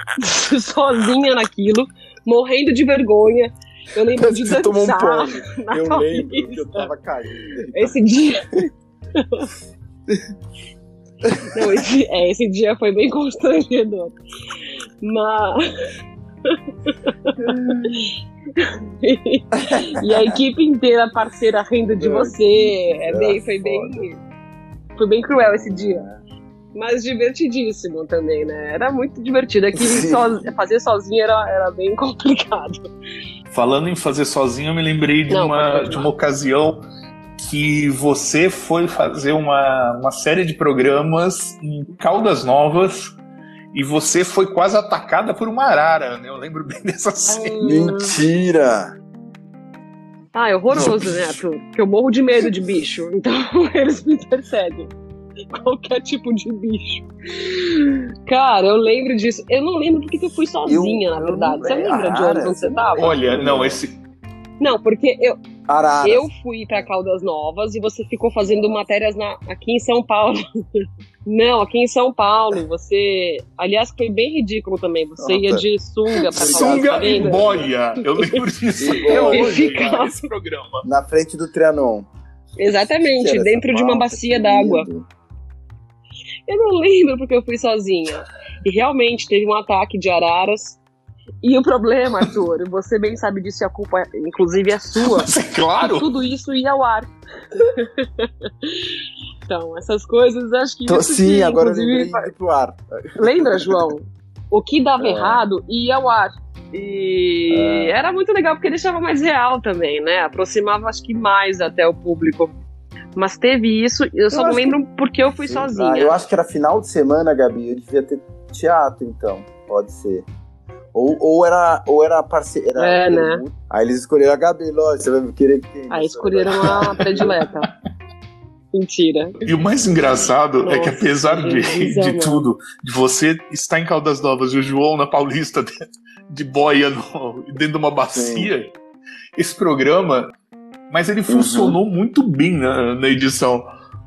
(laughs) sozinha naquilo, morrendo de vergonha. Eu lembro de Você tomou um dançar (laughs) na Eu lembro que eu Paulista. tava caindo. Esse dia. (laughs) Não, esse, é, esse dia foi bem constrangedor. Mas. e a equipe inteira parceira rindo de você. É bem, foi bem. Foi bem cruel esse dia. Mas divertidíssimo também, né? Era muito divertido. Aqui so- fazer sozinho era, era bem complicado. Falando em fazer sozinho, eu me lembrei de, Não, uma, de uma ocasião que você foi fazer uma, uma série de programas em Caldas Novas e você foi quase atacada por uma arara, né? Eu lembro bem (laughs) dessa cena. Mentira! Ah, é horroroso, né, Arthur? Porque eu morro de medo de bicho. Então (laughs) eles me perseguem. Qualquer tipo de bicho. Cara, eu lembro disso. Eu não lembro porque que eu fui sozinha, na verdade. Você lembra de onde você tava? Olha, não, esse. Não, porque eu, Araras. eu fui pra Caldas Novas e você ficou fazendo matérias na- aqui em São Paulo. (laughs) Não, aqui em São Paulo. Você. Aliás, foi bem ridículo também. Você ia de sunga pra Caldas, tá Sunga e boia. Eu lembro disso E boia. hoje, Ficava- esse programa. Na frente do Trianon. Exatamente, dentro de uma bacia que d'água. Eu não lembro porque eu fui sozinha. E realmente teve um ataque de araras. E o problema, Arthur, (laughs) você bem sabe disso e a culpa, inclusive, é sua. claro. Tudo isso ia ao ar. (laughs) então, essas coisas, acho que Tô- isso sim, que, agora eu inclusive, ir pro ar. Lembra, João? (laughs) O que dava É. errado ia ao ar. E É. era muito legal porque deixava mais real também, né? Aproximava, acho que mais até o público. Mas teve isso, eu só Eu não acho lembro porque eu fui sozinha. Ah, eu acho que era final de semana, Gabi. Eu devia ter teatro, então. Pode ser. Ou, ou era, ou era parceira. É, né? Aí eles escolheram a Gabi, lógico. Você vai querer quem? Aí escolheram a predileta. (laughs) Mentira. E o mais engraçado é que Nossa, apesar de, de tudo, de você estar em Caldas Novas e o João na Paulista de, (laughs) de boia no- dentro de uma bacia, esse programa, mas ele funcionou muito bem na, na edição.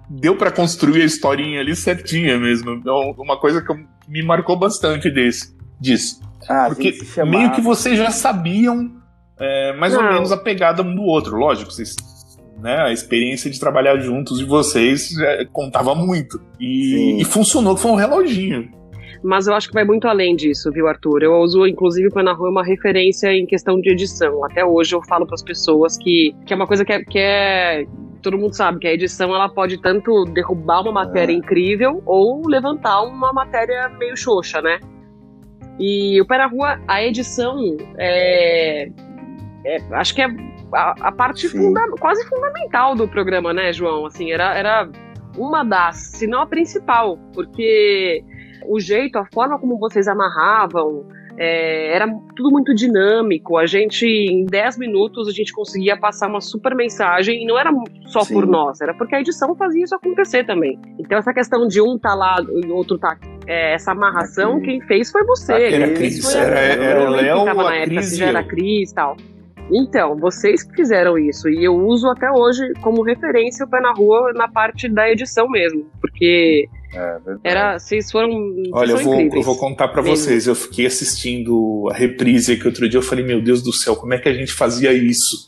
Deu pra construir a historinha ali certinha mesmo. Então, uma coisa que me marcou bastante desse, disso. Ah, Porque meio que vocês já sabiam é, mais ou Não. menos a pegada um do outro, lógico. Vocês, né, a experiência de trabalhar juntos de vocês é, contava muito. E, e funcionou, foi um reloginho. Mas eu acho que vai muito além disso, viu, Arthur? Eu uso, inclusive, o Pena Rua uma referência em questão de edição. Até hoje eu falo para as pessoas que, que é uma coisa que é, que é- Todo mundo sabe que a edição ela pode tanto derrubar uma matéria incrível ou levantar uma matéria meio xoxa, né? E o Pé na Rua, a edição é. é- acho que é a, a parte funda- quase fundamental do programa, né, João? Assim, era, era uma das, se não a principal, porque o jeito, a forma como vocês amarravam, é, era tudo muito dinâmico. A gente, em 10 minutos, a gente conseguia passar uma super mensagem, e não era só por nós, era porque a edição fazia isso acontecer também. Então, essa questão de um tá lá e o outro tá. é, essa amarração, quem fez foi você. Era quem a fez Cris, foi a- era- era eu o Léo, tava a na época, Cris era a Cris e tal. Então, vocês que fizeram isso, e eu uso até hoje como referência o pé na rua na parte da edição mesmo, porque É, verdade. Era, vocês foram. Olha, eu vou, incríveis. eu vou contar pra Mesmo. vocês. Eu fiquei assistindo a reprise aqui outro dia. Eu falei, meu Deus do céu, como é que a gente fazia isso?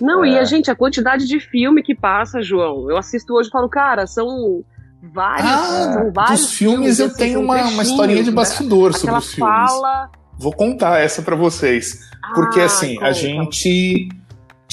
Não, e É. a gente, a quantidade de filme que passa, João. Eu assisto hoje e falo, cara, são vários. Ah, são vários dos filmes eu assim, tenho uma, uma historinha de né? bastidor sobre Aquela os filmes. fala. Vou contar essa pra vocês. Porque Ah, assim, a conta. gente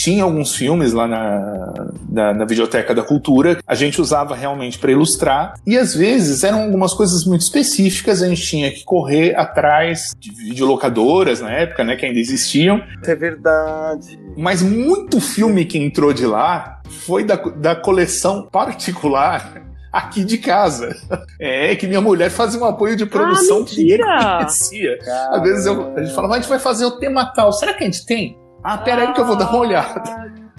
tinha alguns filmes lá na, na, na Videoteca da Cultura, a gente usava realmente para ilustrar, e às vezes eram algumas coisas muito específicas, a gente tinha que correr atrás de videolocadoras na época, né, que ainda existiam. É verdade. Mas muito filme que entrou de lá foi da, da coleção particular aqui de casa. (laughs) É que minha mulher fazia um apoio de produção que ninguém mentira! conhecia. Às vezes eu- a gente falava, "Ah, a gente vai fazer o tema tal, será que a gente tem? Ah, pera aí que eu vou dar uma olhada.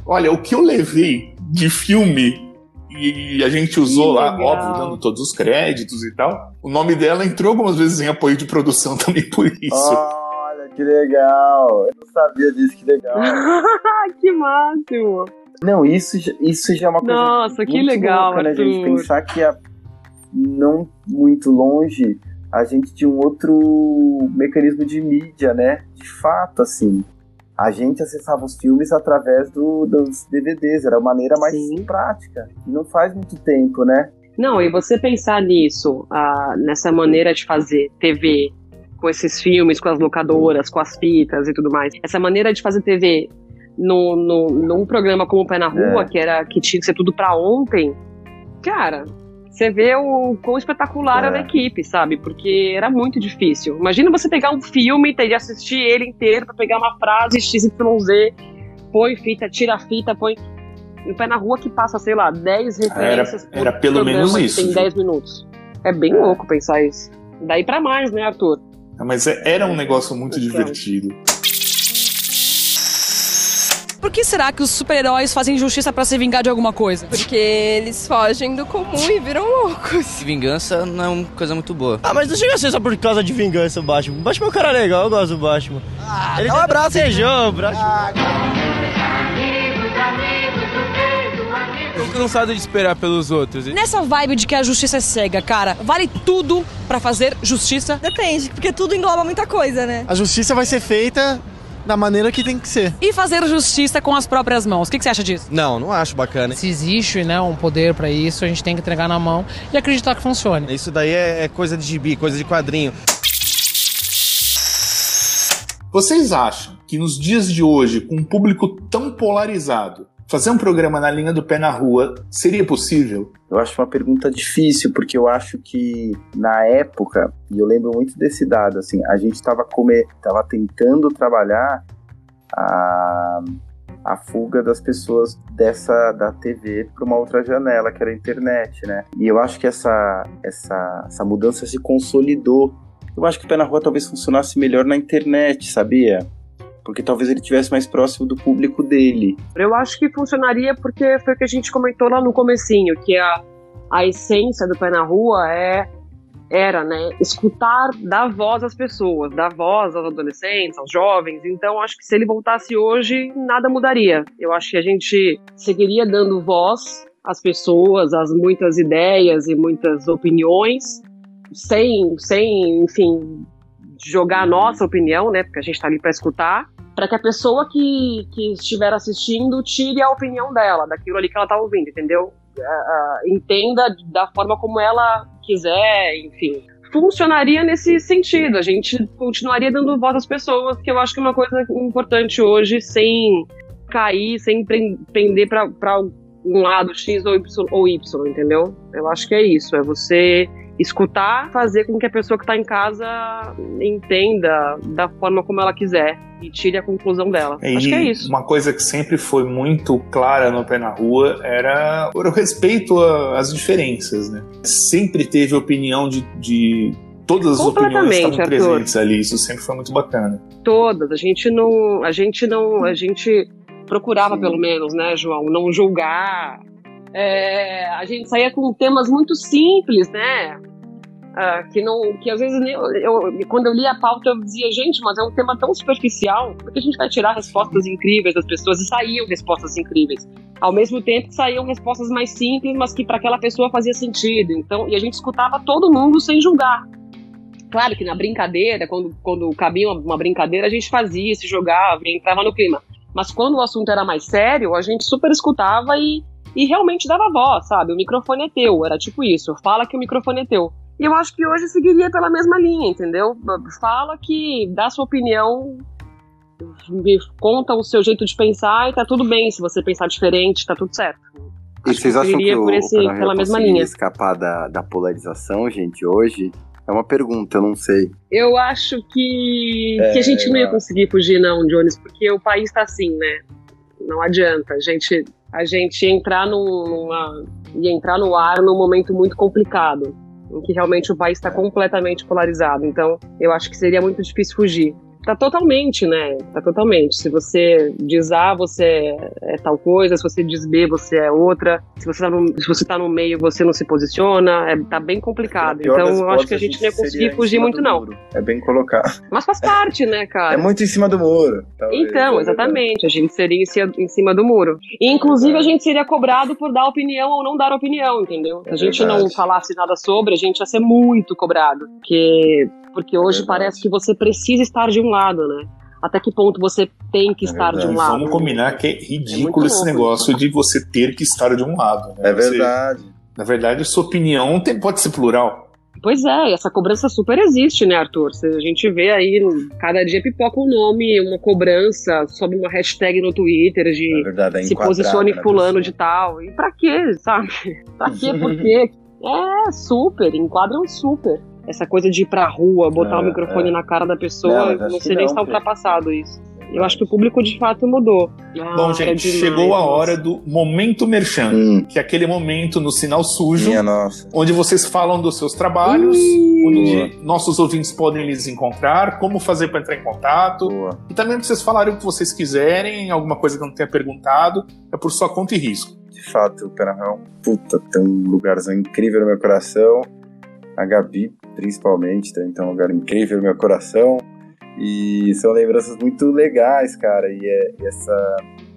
Olha, o que eu levei de filme e a gente usou lá, legal. óbvio, dando todos os créditos e tal. O nome dela entrou algumas vezes em apoio de produção (laughs) também por isso. Olha, que legal. Eu não sabia disso, que legal. (laughs) que máximo! Não, isso, já- isso já é uma coisa Nossa, que muito legal, louca, né, gente? Pensar que a- não muito longe a gente tinha um outro mecanismo de mídia, né? De fato, assim. A gente acessava os filmes através do- dos DVDs, era a maneira mais prática. E não faz muito tempo, né? Não, e você pensar nisso, ah, nessa maneira de fazer TV, com esses filmes, com as locadoras, com as fitas e tudo mais. Essa maneira de fazer TV no, no, num programa como o Pé na Rua, É. que era que tinha que ser tudo pra ontem, cara, você vê o quão espetacular É. era a equipe, sabe? Porque era muito difícil. Imagina você pegar um filme e assistir ele inteiro pra pegar uma frase XYZ, põe fita, tira a fita, põe. E o Pé na Rua que passa, sei lá, 10 referências por era pelo menos isso, Tem viu? 10 minutos. É bem louco pensar isso. Daí pra mais, né, Arthur? Mas é- era um negócio muito divertido. Por que será que os super-heróis fazem justiça pra se vingar de alguma coisa? Porque eles fogem do comum e viram loucos. Vingança não é uma coisa muito boa. Ah, mas não chega a ser só por causa de vingança o Batman. O Batman é um cara legal, eu gosto do Batman. Ah, Ele dá um abraço? Sejou, abraço. Tô cansado de esperar pelos outros. Nessa vibe de que a justiça é cega, cara, vale tudo pra fazer justiça? Depende, porque tudo engloba muita coisa, né? A justiça vai ser feita da maneira que tem que ser. E fazer justiça com as próprias mãos. O que, que você acha disso? Não, não acho bacana. Se existe né, um poder pra isso, a gente tem que entregar na mão e acreditar que funcione. Isso daí é, é coisa de gibi, coisa de quadrinho. Vocês acham que nos dias de hoje, com um público tão polarizado, fazer um programa na linha do pé na rua seria possível? Eu acho uma pergunta difícil, porque eu acho que na época, e eu lembro muito desse dado, assim, a gente estava tava tentando trabalhar a... a fuga das pessoas dessa da TV para uma outra janela, que era a internet, né? E eu acho que essa, essa, essa mudança se consolidou. Eu acho que o Pé na Rua talvez funcionasse melhor na internet, sabia? Porque talvez ele estivesse mais próximo do público dele. Eu acho que funcionaria porque foi o que a gente comentou lá no comecinho, que a, a essência do Pé na Rua é era, né, escutar, dar voz às pessoas, dar voz aos adolescentes, aos jovens. Então, acho que se ele voltasse hoje, nada mudaria. Eu acho que a gente seguiria dando voz às pessoas, às muitas ideias e muitas opiniões, sem, sem, enfim, jogar a nossa opinião, né, porque a gente está ali para escutar, para que a pessoa que, que estiver assistindo tire a opinião dela, daquilo ali que ela está ouvindo, entendeu? Ah, ah, entenda da forma como ela quiser, enfim. Funcionaria nesse sentido, a gente continuaria dando voz às pessoas, que eu acho que é uma coisa importante hoje, sem cair, sem pren- pender para um lado X ou Y, ou y, entendeu? Eu acho que é isso, é você escutar, fazer com que a pessoa que está em casa entenda da forma como ela quiser e tire a conclusão dela. E Acho que é isso. Uma coisa que sempre foi muito clara no pé na rua era o respeito às diferenças, né? Sempre teve opinião de, de todas as opiniões estavam Arthur. presentes ali. Isso sempre foi muito bacana. Todas. A gente não. A gente não. A gente procurava, pelo menos, né, João, não julgar. É, a gente saía com temas muito simples, né? Ah, que não. Que às vezes eu, eu- quando eu lia a pauta, eu dizia, gente, mas é um tema tão superficial, porque a gente vai tirar respostas incríveis das pessoas e saíam respostas incríveis. Ao mesmo tempo que saíam respostas mais simples, mas que para aquela pessoa fazia sentido. Então, e a gente escutava todo mundo sem julgar. Claro que na brincadeira, quando, quando cabia uma, uma brincadeira, a gente fazia, se jogava, entrava no clima. Mas quando o assunto era mais sério, a gente super escutava e, e realmente dava voz, sabe? O microfone é teu, era tipo isso, fala que o microfone é teu. E eu acho que hoje seguiria pela mesma linha, entendeu? Fala que dá sua opinião, conta o seu jeito de pensar e tá tudo bem se você pensar diferente, tá tudo certo. E vocês acham que o, por esse, o pela mesma linha. escapar da, da polarização, gente, hoje? É uma pergunta, eu não sei. Eu acho que, É, que a gente não ia conseguir fugir, não, Jones, porque o país tá assim, né? Não adianta. A gente, a gente entrar num- numa. ia entrar no ar num momento muito complicado, em que realmente o país está completamente polarizado. Então, eu acho que seria muito difícil fugir. Tá totalmente, né? Tá totalmente. Se você diz A, você é tal coisa, se você diz B, você é outra. Se você tá no, se você tá no meio, você não se posiciona. É, tá bem complicado. Então, eu acho que a hipóteses, gente não ia conseguir fugir muito, não. muro. É bem colocado. (laughs) Mas faz parte, né, cara? É muito em cima do muro. talvez, Então, é exatamente, a gente seria em ci- em cima do muro. E, inclusive, a gente seria cobrado por dar opinião ou não dar opinião, entendeu? Se a gente não falasse nada sobre, a gente ia ser muito cobrado. Porque, porque hoje parece que você precisa estar de um lado, né? Até que ponto você tem que estar de um lado? Vamos combinar que é muito ridículo esse louco negócio de você ter que estar de um lado. né? É Você- verdade. na verdade, sua opinião tem- pode ser plural. Pois é, essa cobrança super existe, né, Arthur? Se a gente vê aí, cada dia pipoca um nome, uma cobrança, sobe uma hashtag no Twitter de É verdade, é se posicione fulano de tal. E pra quê, sabe? (laughs) Pra quê? Por quê? (laughs) É, super, enquadram super. Essa coisa de ir pra rua, botar É, o microfone é. na cara da pessoa, Não, não, sei nem se tá ultrapassado isso. Eu acho que o público de fato mudou. Ah, Bom, é gente, demais, chegou a nossa. hora do momento merchan, que é aquele momento no sinal sujo, Minha nossa. onde vocês falam dos seus trabalhos, onde nossos ouvintes podem lhes encontrar, como fazer para entrar em contato, e também pra vocês falarem o que vocês quiserem, alguma coisa que eu não tenha perguntado, é por sua conta e risco. De fato, o Pernambuco é um puta, tem um lugarzão incrível no meu coração. A Gabi, principalmente, tem tem um lugar incrível no meu coração. E são lembranças muito legais, cara. E é, e essa,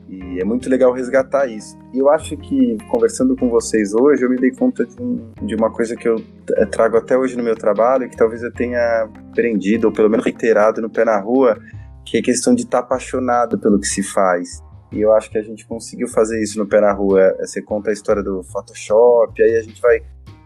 e é muito legal resgatar isso. E eu acho que, conversando com vocês hoje, eu me dei conta de, um- de uma coisa que eu eh, trago até hoje no meu trabalho, que talvez eu tenha aprendido, ou pelo menos reiterado no pé na rua, que é a questão de estar apaixonado pelo que se faz. E eu acho que a gente conseguiu fazer isso no pé na rua. Você conta a história do Photoshop, aí a gente vai.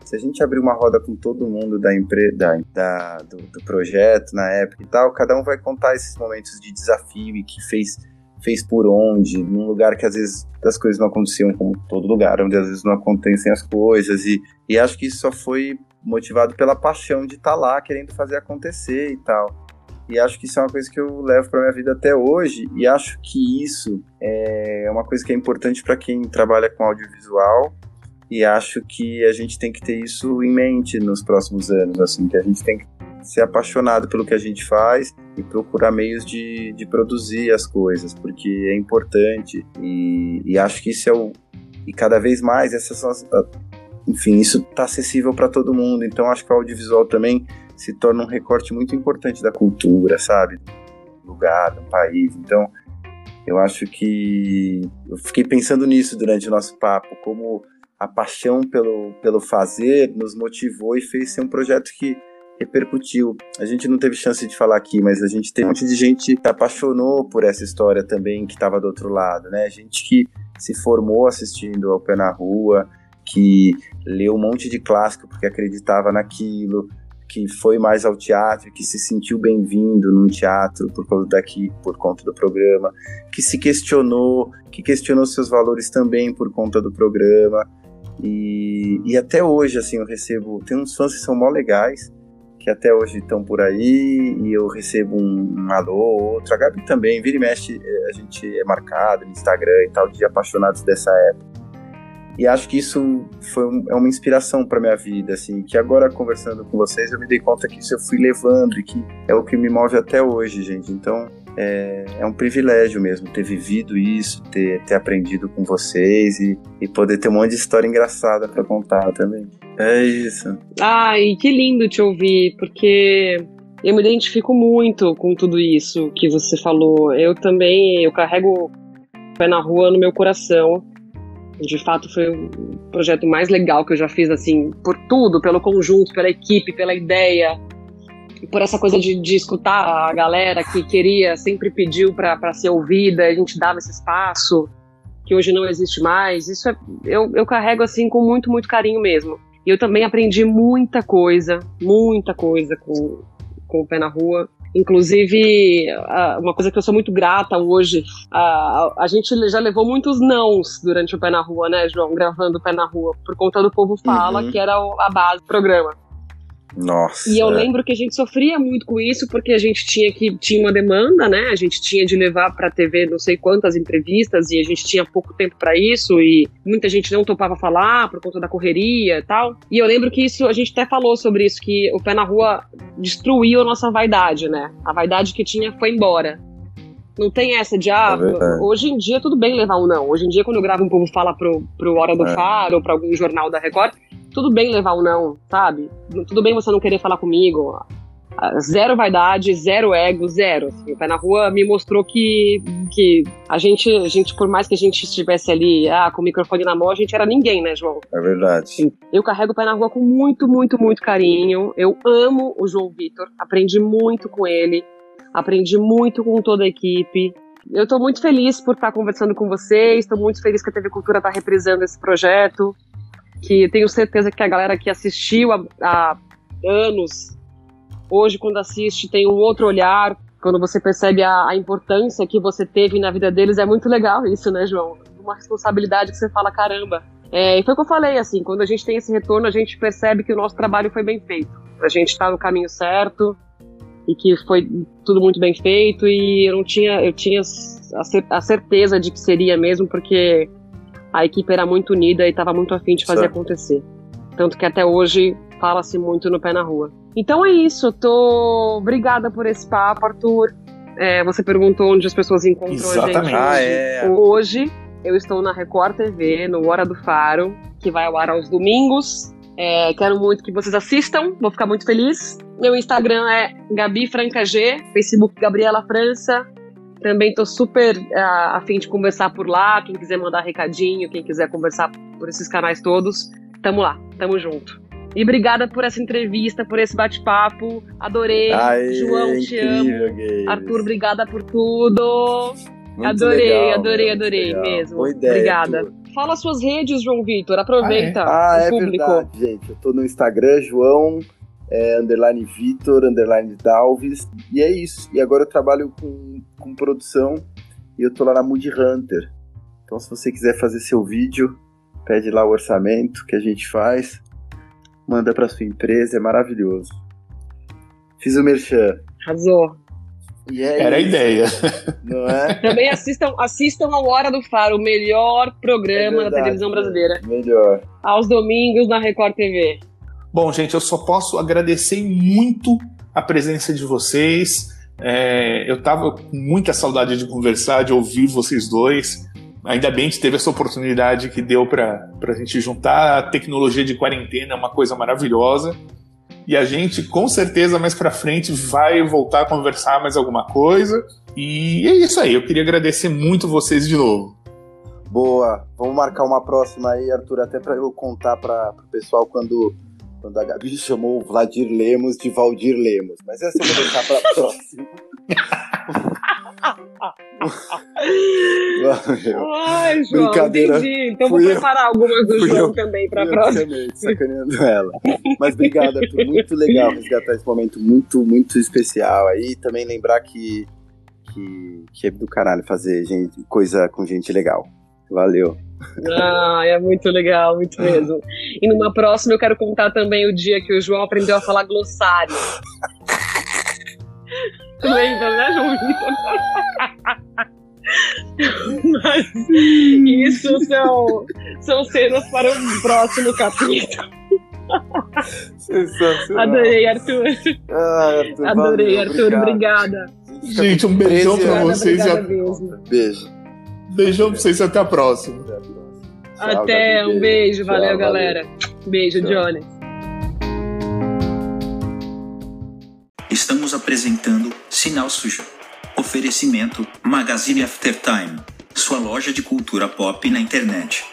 Se a gente abrir uma roda com todo mundo da empresa, da, do, do projeto na época e tal, cada um vai contar esses momentos de desafio e que fez, fez por onde, num lugar que às vezes as coisas não aconteciam como todo lugar, onde às vezes não acontecem as coisas. E, e acho que isso só foi motivado pela paixão de estar lá querendo fazer acontecer e tal. E acho que isso é uma coisa que eu levo para minha vida até hoje. E acho que isso é uma coisa que é importante para quem trabalha com audiovisual. E acho que a gente tem que ter isso em mente nos próximos anos, assim, que a gente tem que ser apaixonado pelo que a gente faz e procurar meios de, de produzir as coisas, porque é importante. E, e acho que isso é o. E cada vez mais, essas enfim, isso está acessível para todo mundo. Então acho que o audiovisual também se torna um recorte muito importante da cultura, sabe? Do lugar, do país. Então, eu acho que eu fiquei pensando nisso durante o nosso papo, como a paixão pelo, pelo fazer nos motivou e fez ser um projeto que repercutiu. A gente não teve chance de falar aqui, mas a gente tem um monte de gente que apaixonou por essa história também, que estava do outro lado, né? Gente que se formou assistindo ao Pé na Rua, que leu um monte de clássico porque acreditava naquilo, que foi mais ao teatro, que se sentiu bem-vindo num teatro por causa daqui, por conta do programa, que se questionou, que questionou seus valores também por conta do programa. E, e até hoje, assim, eu recebo. Tem uns fãs que são mó legais, que até hoje estão por aí, e eu recebo um, um alô, outro. A Gabi também, vira e mexe, eh, a gente é marcado no Instagram e tal, de apaixonados dessa época. E acho que isso foi um- é uma inspiração para minha vida, assim, que agora conversando com vocês eu me dei conta que isso eu fui levando e que é o que me move até hoje, gente. Então é, é um privilégio mesmo ter vivido isso, ter, ter aprendido com vocês e, e poder ter um monte de história engraçada para contar também. É isso. Ai, que lindo te ouvir, porque eu me identifico muito com tudo isso que você falou. Eu também, eu carrego pé na rua no meu coração. De fato, foi o projeto mais legal que eu já fiz, assim, por tudo, pelo conjunto, pela equipe, pela ideia, por essa coisa de, de escutar a galera que queria, sempre pediu para ser ouvida, a gente dava esse espaço, que hoje não existe mais. Isso é, eu, eu carrego, assim, com muito, muito carinho mesmo. E eu também aprendi muita coisa, muita coisa com, com o pé na rua. Inclusive, uma coisa que eu sou muito grata hoje, a, a gente já levou muitos nãos durante o Pé na Rua, né, João? Gravando o Pé na Rua, por conta do Povo Fala, uhum. que era a base do programa. Nossa. E eu lembro que a gente sofria muito com isso porque a gente tinha que tinha uma demanda, né? A gente tinha de levar para TV não sei quantas entrevistas e a gente tinha pouco tempo para isso e muita gente não topava falar por conta da correria e tal. E eu lembro que isso a gente até falou sobre isso que o pé na rua destruiu a nossa vaidade, né? A vaidade que tinha foi embora. Não tem essa de, ah, é hoje em dia tudo bem levar um não. Hoje em dia, quando eu gravo um povo fala pro, pro Hora do é. Faro ou pra algum jornal da Record, tudo bem levar um não, sabe? Tudo bem você não querer falar comigo. Zero vaidade, zero ego, zero. Assim, o pé na rua me mostrou que, que a gente, a gente, por mais que a gente estivesse ali ah, com o microfone na mão, a gente era ninguém, né, João? É verdade. Eu carrego o pé na rua com muito, muito, muito carinho. Eu amo o João Vitor, aprendi muito com ele, aprendi muito com toda a equipe. Eu estou muito feliz por estar conversando com vocês, estou muito feliz que a TV Cultura está reprisando esse projeto que tenho certeza que a galera que assistiu há, há anos, hoje quando assiste tem um outro olhar, quando você percebe a, a, importância que você teve na vida deles, é muito legal isso, né, João? Uma responsabilidade que você fala, caramba. É, e foi o que eu falei, assim, quando a gente tem esse retorno, a gente percebe que o nosso trabalho foi bem feito. A gente está no caminho certo e que foi tudo muito bem feito e eu não tinha, eu tinha a certeza de que seria mesmo, porque a equipe era muito unida e estava muito afim de fazer certo. acontecer. Tanto que até hoje fala-se muito no pé na rua. Então é isso, tô obrigada por esse papo, Arthur. É, você perguntou onde as pessoas encontram Exatamente. a gente. Ah, é. Hoje eu estou na Record TV, no Hora do Faro, que vai ao ar aos domingos. É, quero muito que vocês assistam, vou ficar muito feliz. Meu Instagram é Gabi Franca G, Facebook Gabriela França, também tô super uh, a fim de conversar por lá. Quem quiser mandar recadinho, quem quiser conversar por esses canais todos, tamo lá, tamo junto. E obrigada por essa entrevista, por esse bate-papo. Adorei. Aê, João, te amo. Games. Arthur, obrigada por tudo. Muito adorei, legal, adorei, adorei legal. mesmo. Boa ideia, obrigada. Arthur. Fala suas redes, João Vitor. Aproveita ah, é? ah, o é público. Verdade, gente. Eu tô no Instagram, João é, underline Vitor, underline Dalves, e é isso. E agora eu trabalho com, com produção e eu tô lá na Mood Hunter. Então, se você quiser fazer seu vídeo, pede lá o orçamento que a gente faz, manda para sua empresa, é maravilhoso. Fiz o merchan. Arrasou. É Era isso. a ideia. Não é? (laughs) Também assistam, assistam ao Hora do Faro, o melhor programa é verdade, da televisão brasileira. Melhor. Aos domingos na Record TV. Bom, gente, eu só posso agradecer muito a presença de vocês. É, eu tava com muita saudade de conversar, de ouvir vocês dois. Ainda bem que teve essa oportunidade que deu para a gente juntar. A tecnologia de quarentena é uma coisa maravilhosa. E a gente, com certeza, mais para frente vai voltar a conversar mais alguma coisa. E é isso aí. Eu queria agradecer muito vocês de novo. Boa. Vamos marcar uma próxima aí, Arthur, até para eu contar para o pessoal quando quando a Gabi chamou o Vladir Lemos de Valdir Lemos. Mas essa eu vou deixar pra (laughs) próxima. (laughs) Ai, João, Brincadeira. entendi. Então vou preparar eu, algumas do João eu, também pra próxima. Também, sacaneando ela. Mas obrigado, Arthur. Muito legal resgatar esse momento muito, muito especial aí. Também lembrar que, que, que é do caralho fazer gente, coisa com gente legal. Valeu. Ah, é muito legal, muito mesmo. E numa próxima eu quero contar também o dia que o João aprendeu a falar glossário. (laughs) Lembra, né, João (laughs) Mas isso são, são cenas para o próximo capítulo. Sensacional. Adorei, Arthur. Ah, Arthur Adorei, valeu, Arthur. Obrigado. Obrigada. Gente, um beijão pra vocês. Obrigada mesmo. Beijo. Beijão pra vocês até a próxima. Até, um beijo, Tchau, valeu, valeu, galera. Beijo, Tchau. Johnny. Estamos apresentando Sinal Sujo. Oferecimento Magazine After Time, sua loja de cultura pop na internet.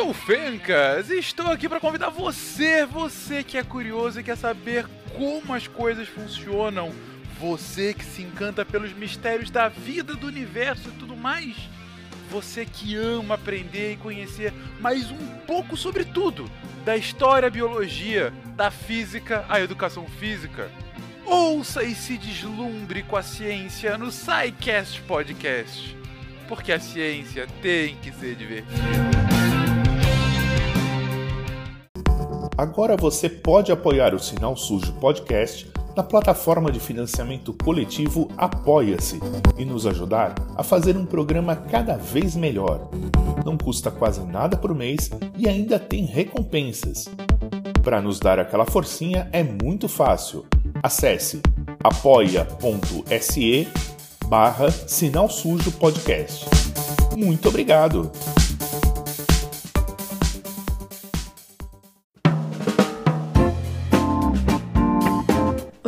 Sou o Fencas e estou aqui para convidar você, você que é curioso e quer saber como as coisas funcionam, você que se encanta pelos mistérios da vida, do universo e tudo mais, você que ama aprender e conhecer mais um pouco sobre tudo, da história, a biologia, da física, a educação física. Ouça e se deslumbre com a ciência no SciCast Podcast, porque a ciência tem que ser divertida. Agora você pode apoiar o Sinal Sujo Podcast na plataforma de financiamento coletivo Apoia-se e nos ajudar a fazer um programa cada vez melhor. Não custa quase nada por mês e ainda tem recompensas. Para nos dar aquela forcinha é muito fácil. Acesse apoia.se barra Sinal Sujo Podcast. Muito obrigado!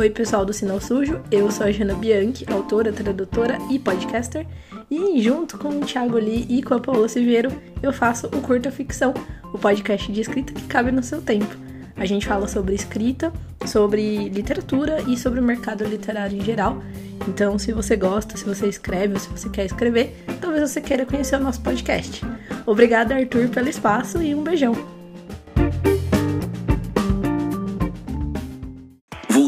Oi, pessoal do Sinal Sujo, eu sou a Jana Bianchi, autora, tradutora e podcaster, e junto com o Thiago Lee e com a Paola Silveiro, eu faço o Curta Ficção, o podcast de escrita que cabe no seu tempo. A gente fala sobre escrita, sobre literatura e sobre o mercado literário em geral. Então, se você gosta, se você escreve ou se você quer escrever, talvez você queira conhecer o nosso podcast. Obrigada, Arthur, pelo espaço e um beijão.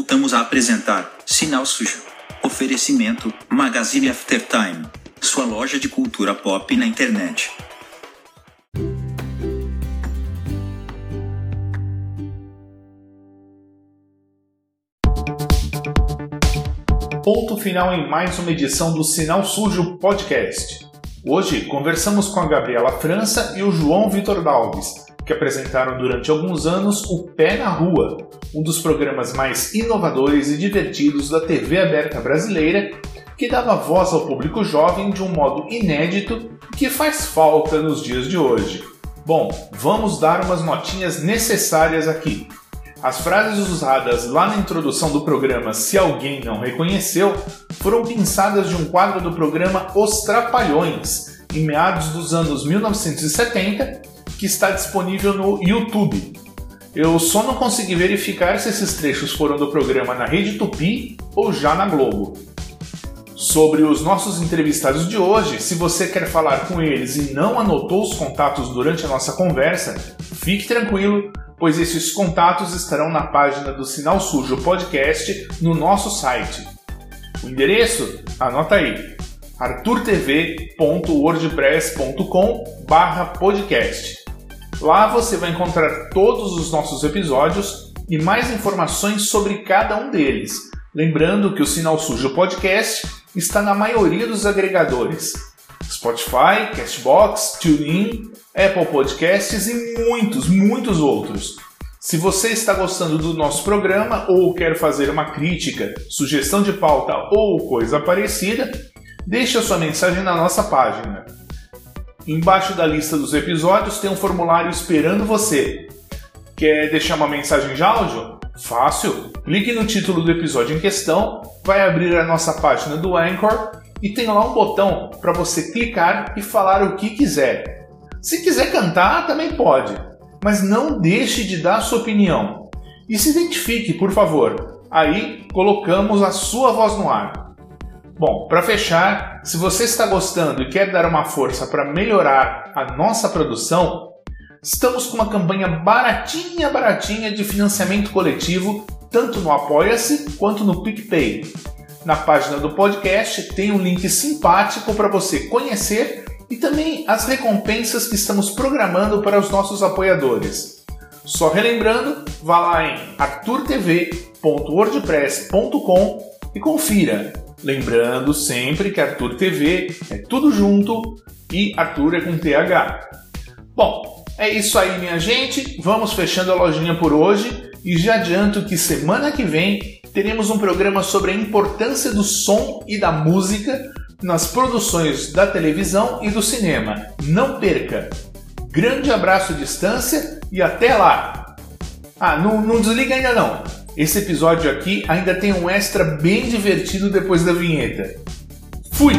Voltamos a apresentar Sinal Sujo. Oferecimento Magazine Aftertime, sua loja de cultura pop na internet. Ponto final em mais uma edição do Sinal Sujo Podcast. Hoje conversamos com a Gabriela França e o João Vitor Dalves, que apresentaram durante alguns anos o Pé na Rua, um dos programas mais inovadores e divertidos da TV aberta brasileira, que dava voz ao público jovem de um modo inédito que faz falta nos dias de hoje. Bom, vamos dar umas notinhas necessárias aqui. As frases usadas lá na introdução do programa Se Alguém Não Reconheceu foram pinçadas de um quadro do programa Os Trapalhões, em meados dos anos 1970, que está disponível no YouTube. Eu só não consegui verificar se esses trechos foram do programa na Rede Tupi ou já na Globo. Sobre os nossos entrevistados de hoje, se você quer falar com eles e não anotou os contatos durante a nossa conversa, fique tranquilo, pois esses contatos estarão na página do Sinal Sujo Podcast no nosso site. O endereço? Anota aí: arturtv.wordpress.com/podcast. Lá você vai encontrar todos os nossos episódios e mais informações sobre cada um deles. Lembrando que o Sinal Sujo Podcast está na maioria dos agregadores: Spotify, Castbox, TuneIn, Apple Podcasts e muitos, muitos outros. Se você está gostando do nosso programa ou quer fazer uma crítica, sugestão de pauta ou coisa parecida, deixe a sua mensagem na nossa página. Embaixo da lista dos episódios tem um formulário esperando você. Quer deixar uma mensagem de áudio? Fácil! Clique no título do episódio em questão, vai abrir a nossa página do Anchor e tem lá um botão para você clicar e falar o que quiser. Se quiser cantar, também pode, mas não deixe de dar sua opinião. E se identifique, por favor. Aí colocamos a sua voz no ar. Bom, para fechar, se você está gostando e quer dar uma força para melhorar a nossa produção, estamos com uma campanha baratinha, baratinha de financiamento coletivo, tanto no Apoia-se quanto no PicPay. Na página do podcast tem um link simpático para você conhecer e também as recompensas que estamos programando para os nossos apoiadores. Só relembrando, vá lá em arturtv.wordpress.com e confira. Lembrando sempre que Arthur TV é tudo junto e Arthur é com TH. Bom, é isso aí, minha gente. Vamos fechando a lojinha por hoje e já adianto que semana que vem teremos um programa sobre a importância do som e da música nas produções da televisão e do cinema. Não perca! Grande abraço à distância e até lá! Ah, não, não desliga ainda não! Esse episódio aqui ainda tem um extra bem divertido depois da vinheta. Fui!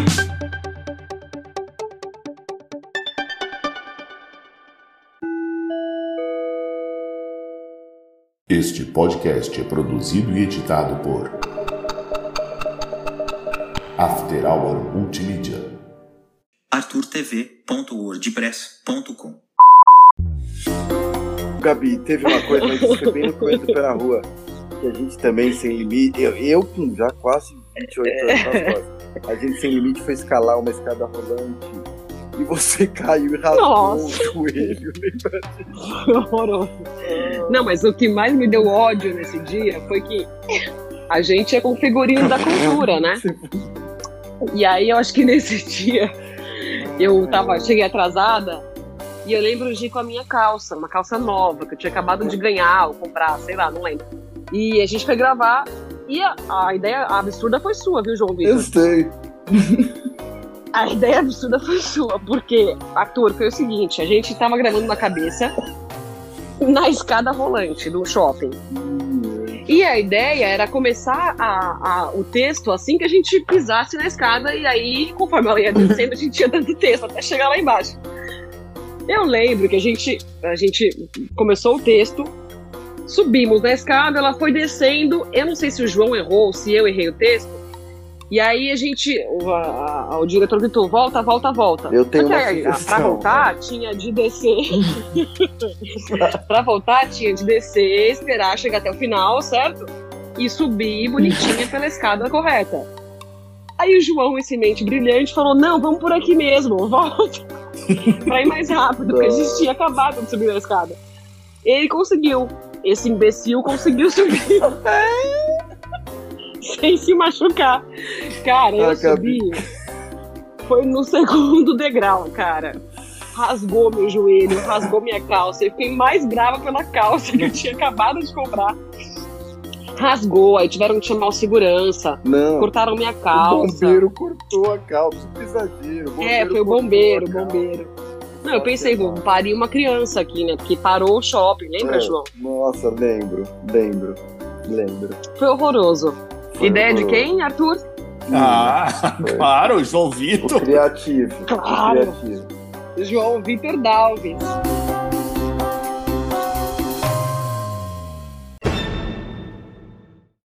Este podcast é produzido e editado por After Hour Multimídia. arturtv.wordpress.com Gabi, teve uma coisa, mas isso foi bem no começo na Rua, que a gente também sem limite, eu, eu com já quase 28 anos nas costas, a gente sem limite foi escalar uma escada rolante e você caiu e rasgou Nossa. o joelho. lembra disso? (laughs) Horroroso. Não, mas o que mais me deu ódio nesse dia foi que a gente é com figurino da cultura, né? E aí eu acho que nesse (laughs) dia eu tava, cheguei atrasada e eu lembro de ir com a minha calça, uma calça nova, que eu tinha acabado de ganhar ou comprar, sei lá, não lembro. E a gente foi gravar e a, a ideia absurda foi sua, viu, João Vitor? Eu sei. A ideia absurda foi sua, porque, Arthur, foi o seguinte, a gente tava gravando na cabeça na escada rolante do shopping. E a ideia era começar a- a- o texto assim que a gente pisasse na escada, e aí, conforme ela ia descendo, a gente ia dando texto até chegar lá embaixo. Eu lembro que a gente, a gente começou o texto, subimos na escada, ela foi descendo. Eu não sei se o João errou, se eu errei o texto. E aí a gente, o, a- a- o diretor gritou: volta, volta, volta. Eu tenho Só que uma aí, pra sugestão. voltar, tinha de descer. (laughs) pra voltar, tinha de descer, esperar chegar até o final, certo? E subir bonitinha pela escada correta. Aí o João, esse mente brilhante, falou: não, vamos por aqui mesmo, volta. (laughs) pra ir mais rápido, porque a gente tinha acabado de subir na escada. Ele conseguiu. Esse imbecil conseguiu subir. (laughs) Sem se machucar. Cara, eu Ah, Gabi. subi. Foi no segundo degrau, cara. Rasgou meu joelho, rasgou minha calça. Eu fiquei mais brava pela calça que eu tinha acabado de comprar. Rasgou, aí tiveram que chamar o segurança. Não. Cortaram minha O calça. bombeiro cortou a calça, que exagero. O É, foi o bombeiro, o bombeiro. Não, eu pensei, vou parir uma criança aqui, né? Porque parou o shopping, lembra, É, João? Nossa, lembro, lembro, lembro. Foi horroroso. Foi Ideia de horroroso. quem, Arthur? Ah, (laughs) claro, João Vitor. Criativo. Claro. Criativo. João Vitor Dalves.